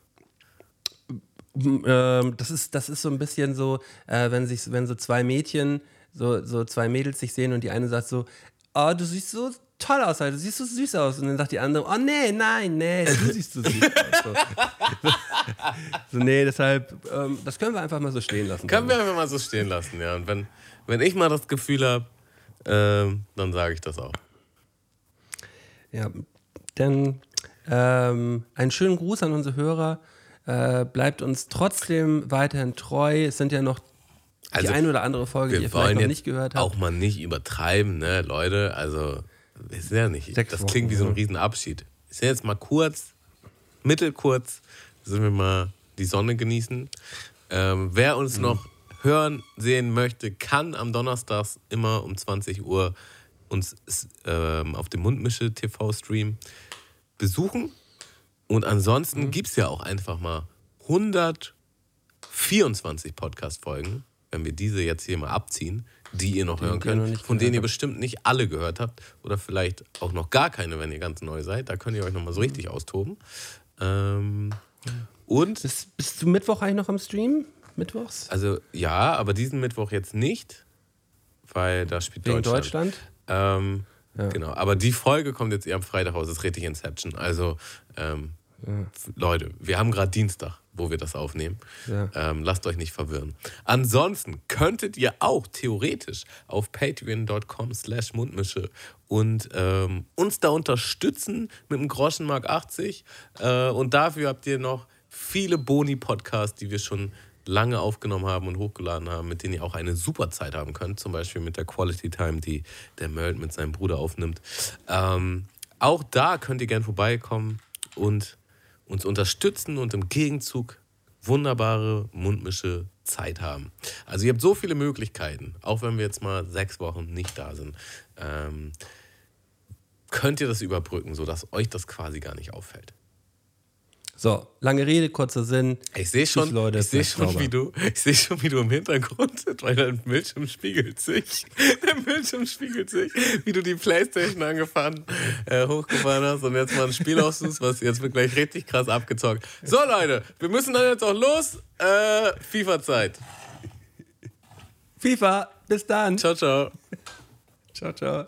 ähm, das ist, das ist so ein bisschen so, äh, wenn sich, wenn so zwei Mädchen, so, so zwei Mädels sich sehen und die eine sagt so, oh, du siehst so toll aus, Alter, du siehst so süß aus. Und dann sagt die andere, oh nee, nein, nee, du siehst so süß aus. So, so nee, deshalb, ähm, das können wir einfach mal so stehen lassen. Können wir einfach mal so stehen lassen, ja. Und wenn, wenn ich mal das Gefühl habe, ähm, dann sage ich das auch. Ja, dann ähm, einen schönen Gruß an unsere Hörer. Äh, bleibt uns trotzdem weiterhin treu. Es sind ja noch Also, die eine oder andere Folge, die Wir ihr vielleicht noch nicht gehört habt. auch mal nicht übertreiben, ne, Leute. Also, ist ja nicht. Sechs das klingt Wochen, wie so ein. Riesenabschied. Ist ja jetzt mal kurz, mittelkurz, sind wir mal die Sonne genießen. Ähm, wer Mhm. uns noch hören, sehen möchte, kann am Donnerstag immer um 20 Uhr uns ähm, auf dem Mundmische TV-Stream besuchen. Und Mhm. ansonsten gibt es ja auch einfach mal 124 Podcast-Folgen, wenn wir diese jetzt hier mal abziehen, die ihr noch hören wir noch könnt, nicht von denen ihr bestimmt nicht alle gehört habt oder vielleicht auch noch gar keine, wenn ihr ganz neu seid. Da könnt ihr euch nochmal so richtig austoben. Ähm, und, Bist, bist du Mittwoch eigentlich noch am Stream? Mittwochs? also ja, aber diesen Mittwoch jetzt nicht, weil da spielt Wegen Deutschland. Deutschland? Ähm, Genau, aber die Folge kommt jetzt eher am Freitag raus, das ist richtig Inception. Also, ähm, f- Leute, wir haben gerade Dienstag, wo wir das aufnehmen. Ja. Ähm, lasst euch nicht verwirren. Ansonsten könntet ihr auch theoretisch auf patreon.com slash Mundmische und ähm, uns da unterstützen mit einem Groschenmark 80. Äh, und dafür habt ihr noch viele Boni-Podcasts, die wir schon lange aufgenommen haben und hochgeladen haben, mit denen ihr auch eine super Zeit haben könnt. Zum Beispiel mit der Quality Time, die der Merlt mit seinem Bruder aufnimmt. Ähm, auch da könnt ihr gern vorbeikommen und uns unterstützen und im Gegenzug wunderbare mundmische Zeit haben. Also ihr habt so viele Möglichkeiten, auch wenn wir jetzt mal sechs Wochen nicht da sind. Ähm, könnt ihr das überbrücken, sodass euch das quasi gar nicht auffällt. So, lange Rede, kurzer Sinn. Ich sehe schon, Leute, ich sehe schon, wie du, ich sehe schon, wie du im Hintergrund sitzt, weil dein Bildschirm spiegelt sich. Der Bildschirm spiegelt sich, wie du die Playstation angefahren, äh, hochgefahren hast und jetzt mal ein Spiel aussuchst, was jetzt wird gleich richtig krass abgezockt. So Leute, wir müssen dann jetzt auch los. Äh, FIFA-Zeit. FIFA, bis dann. Ciao, ciao. Ciao, ciao.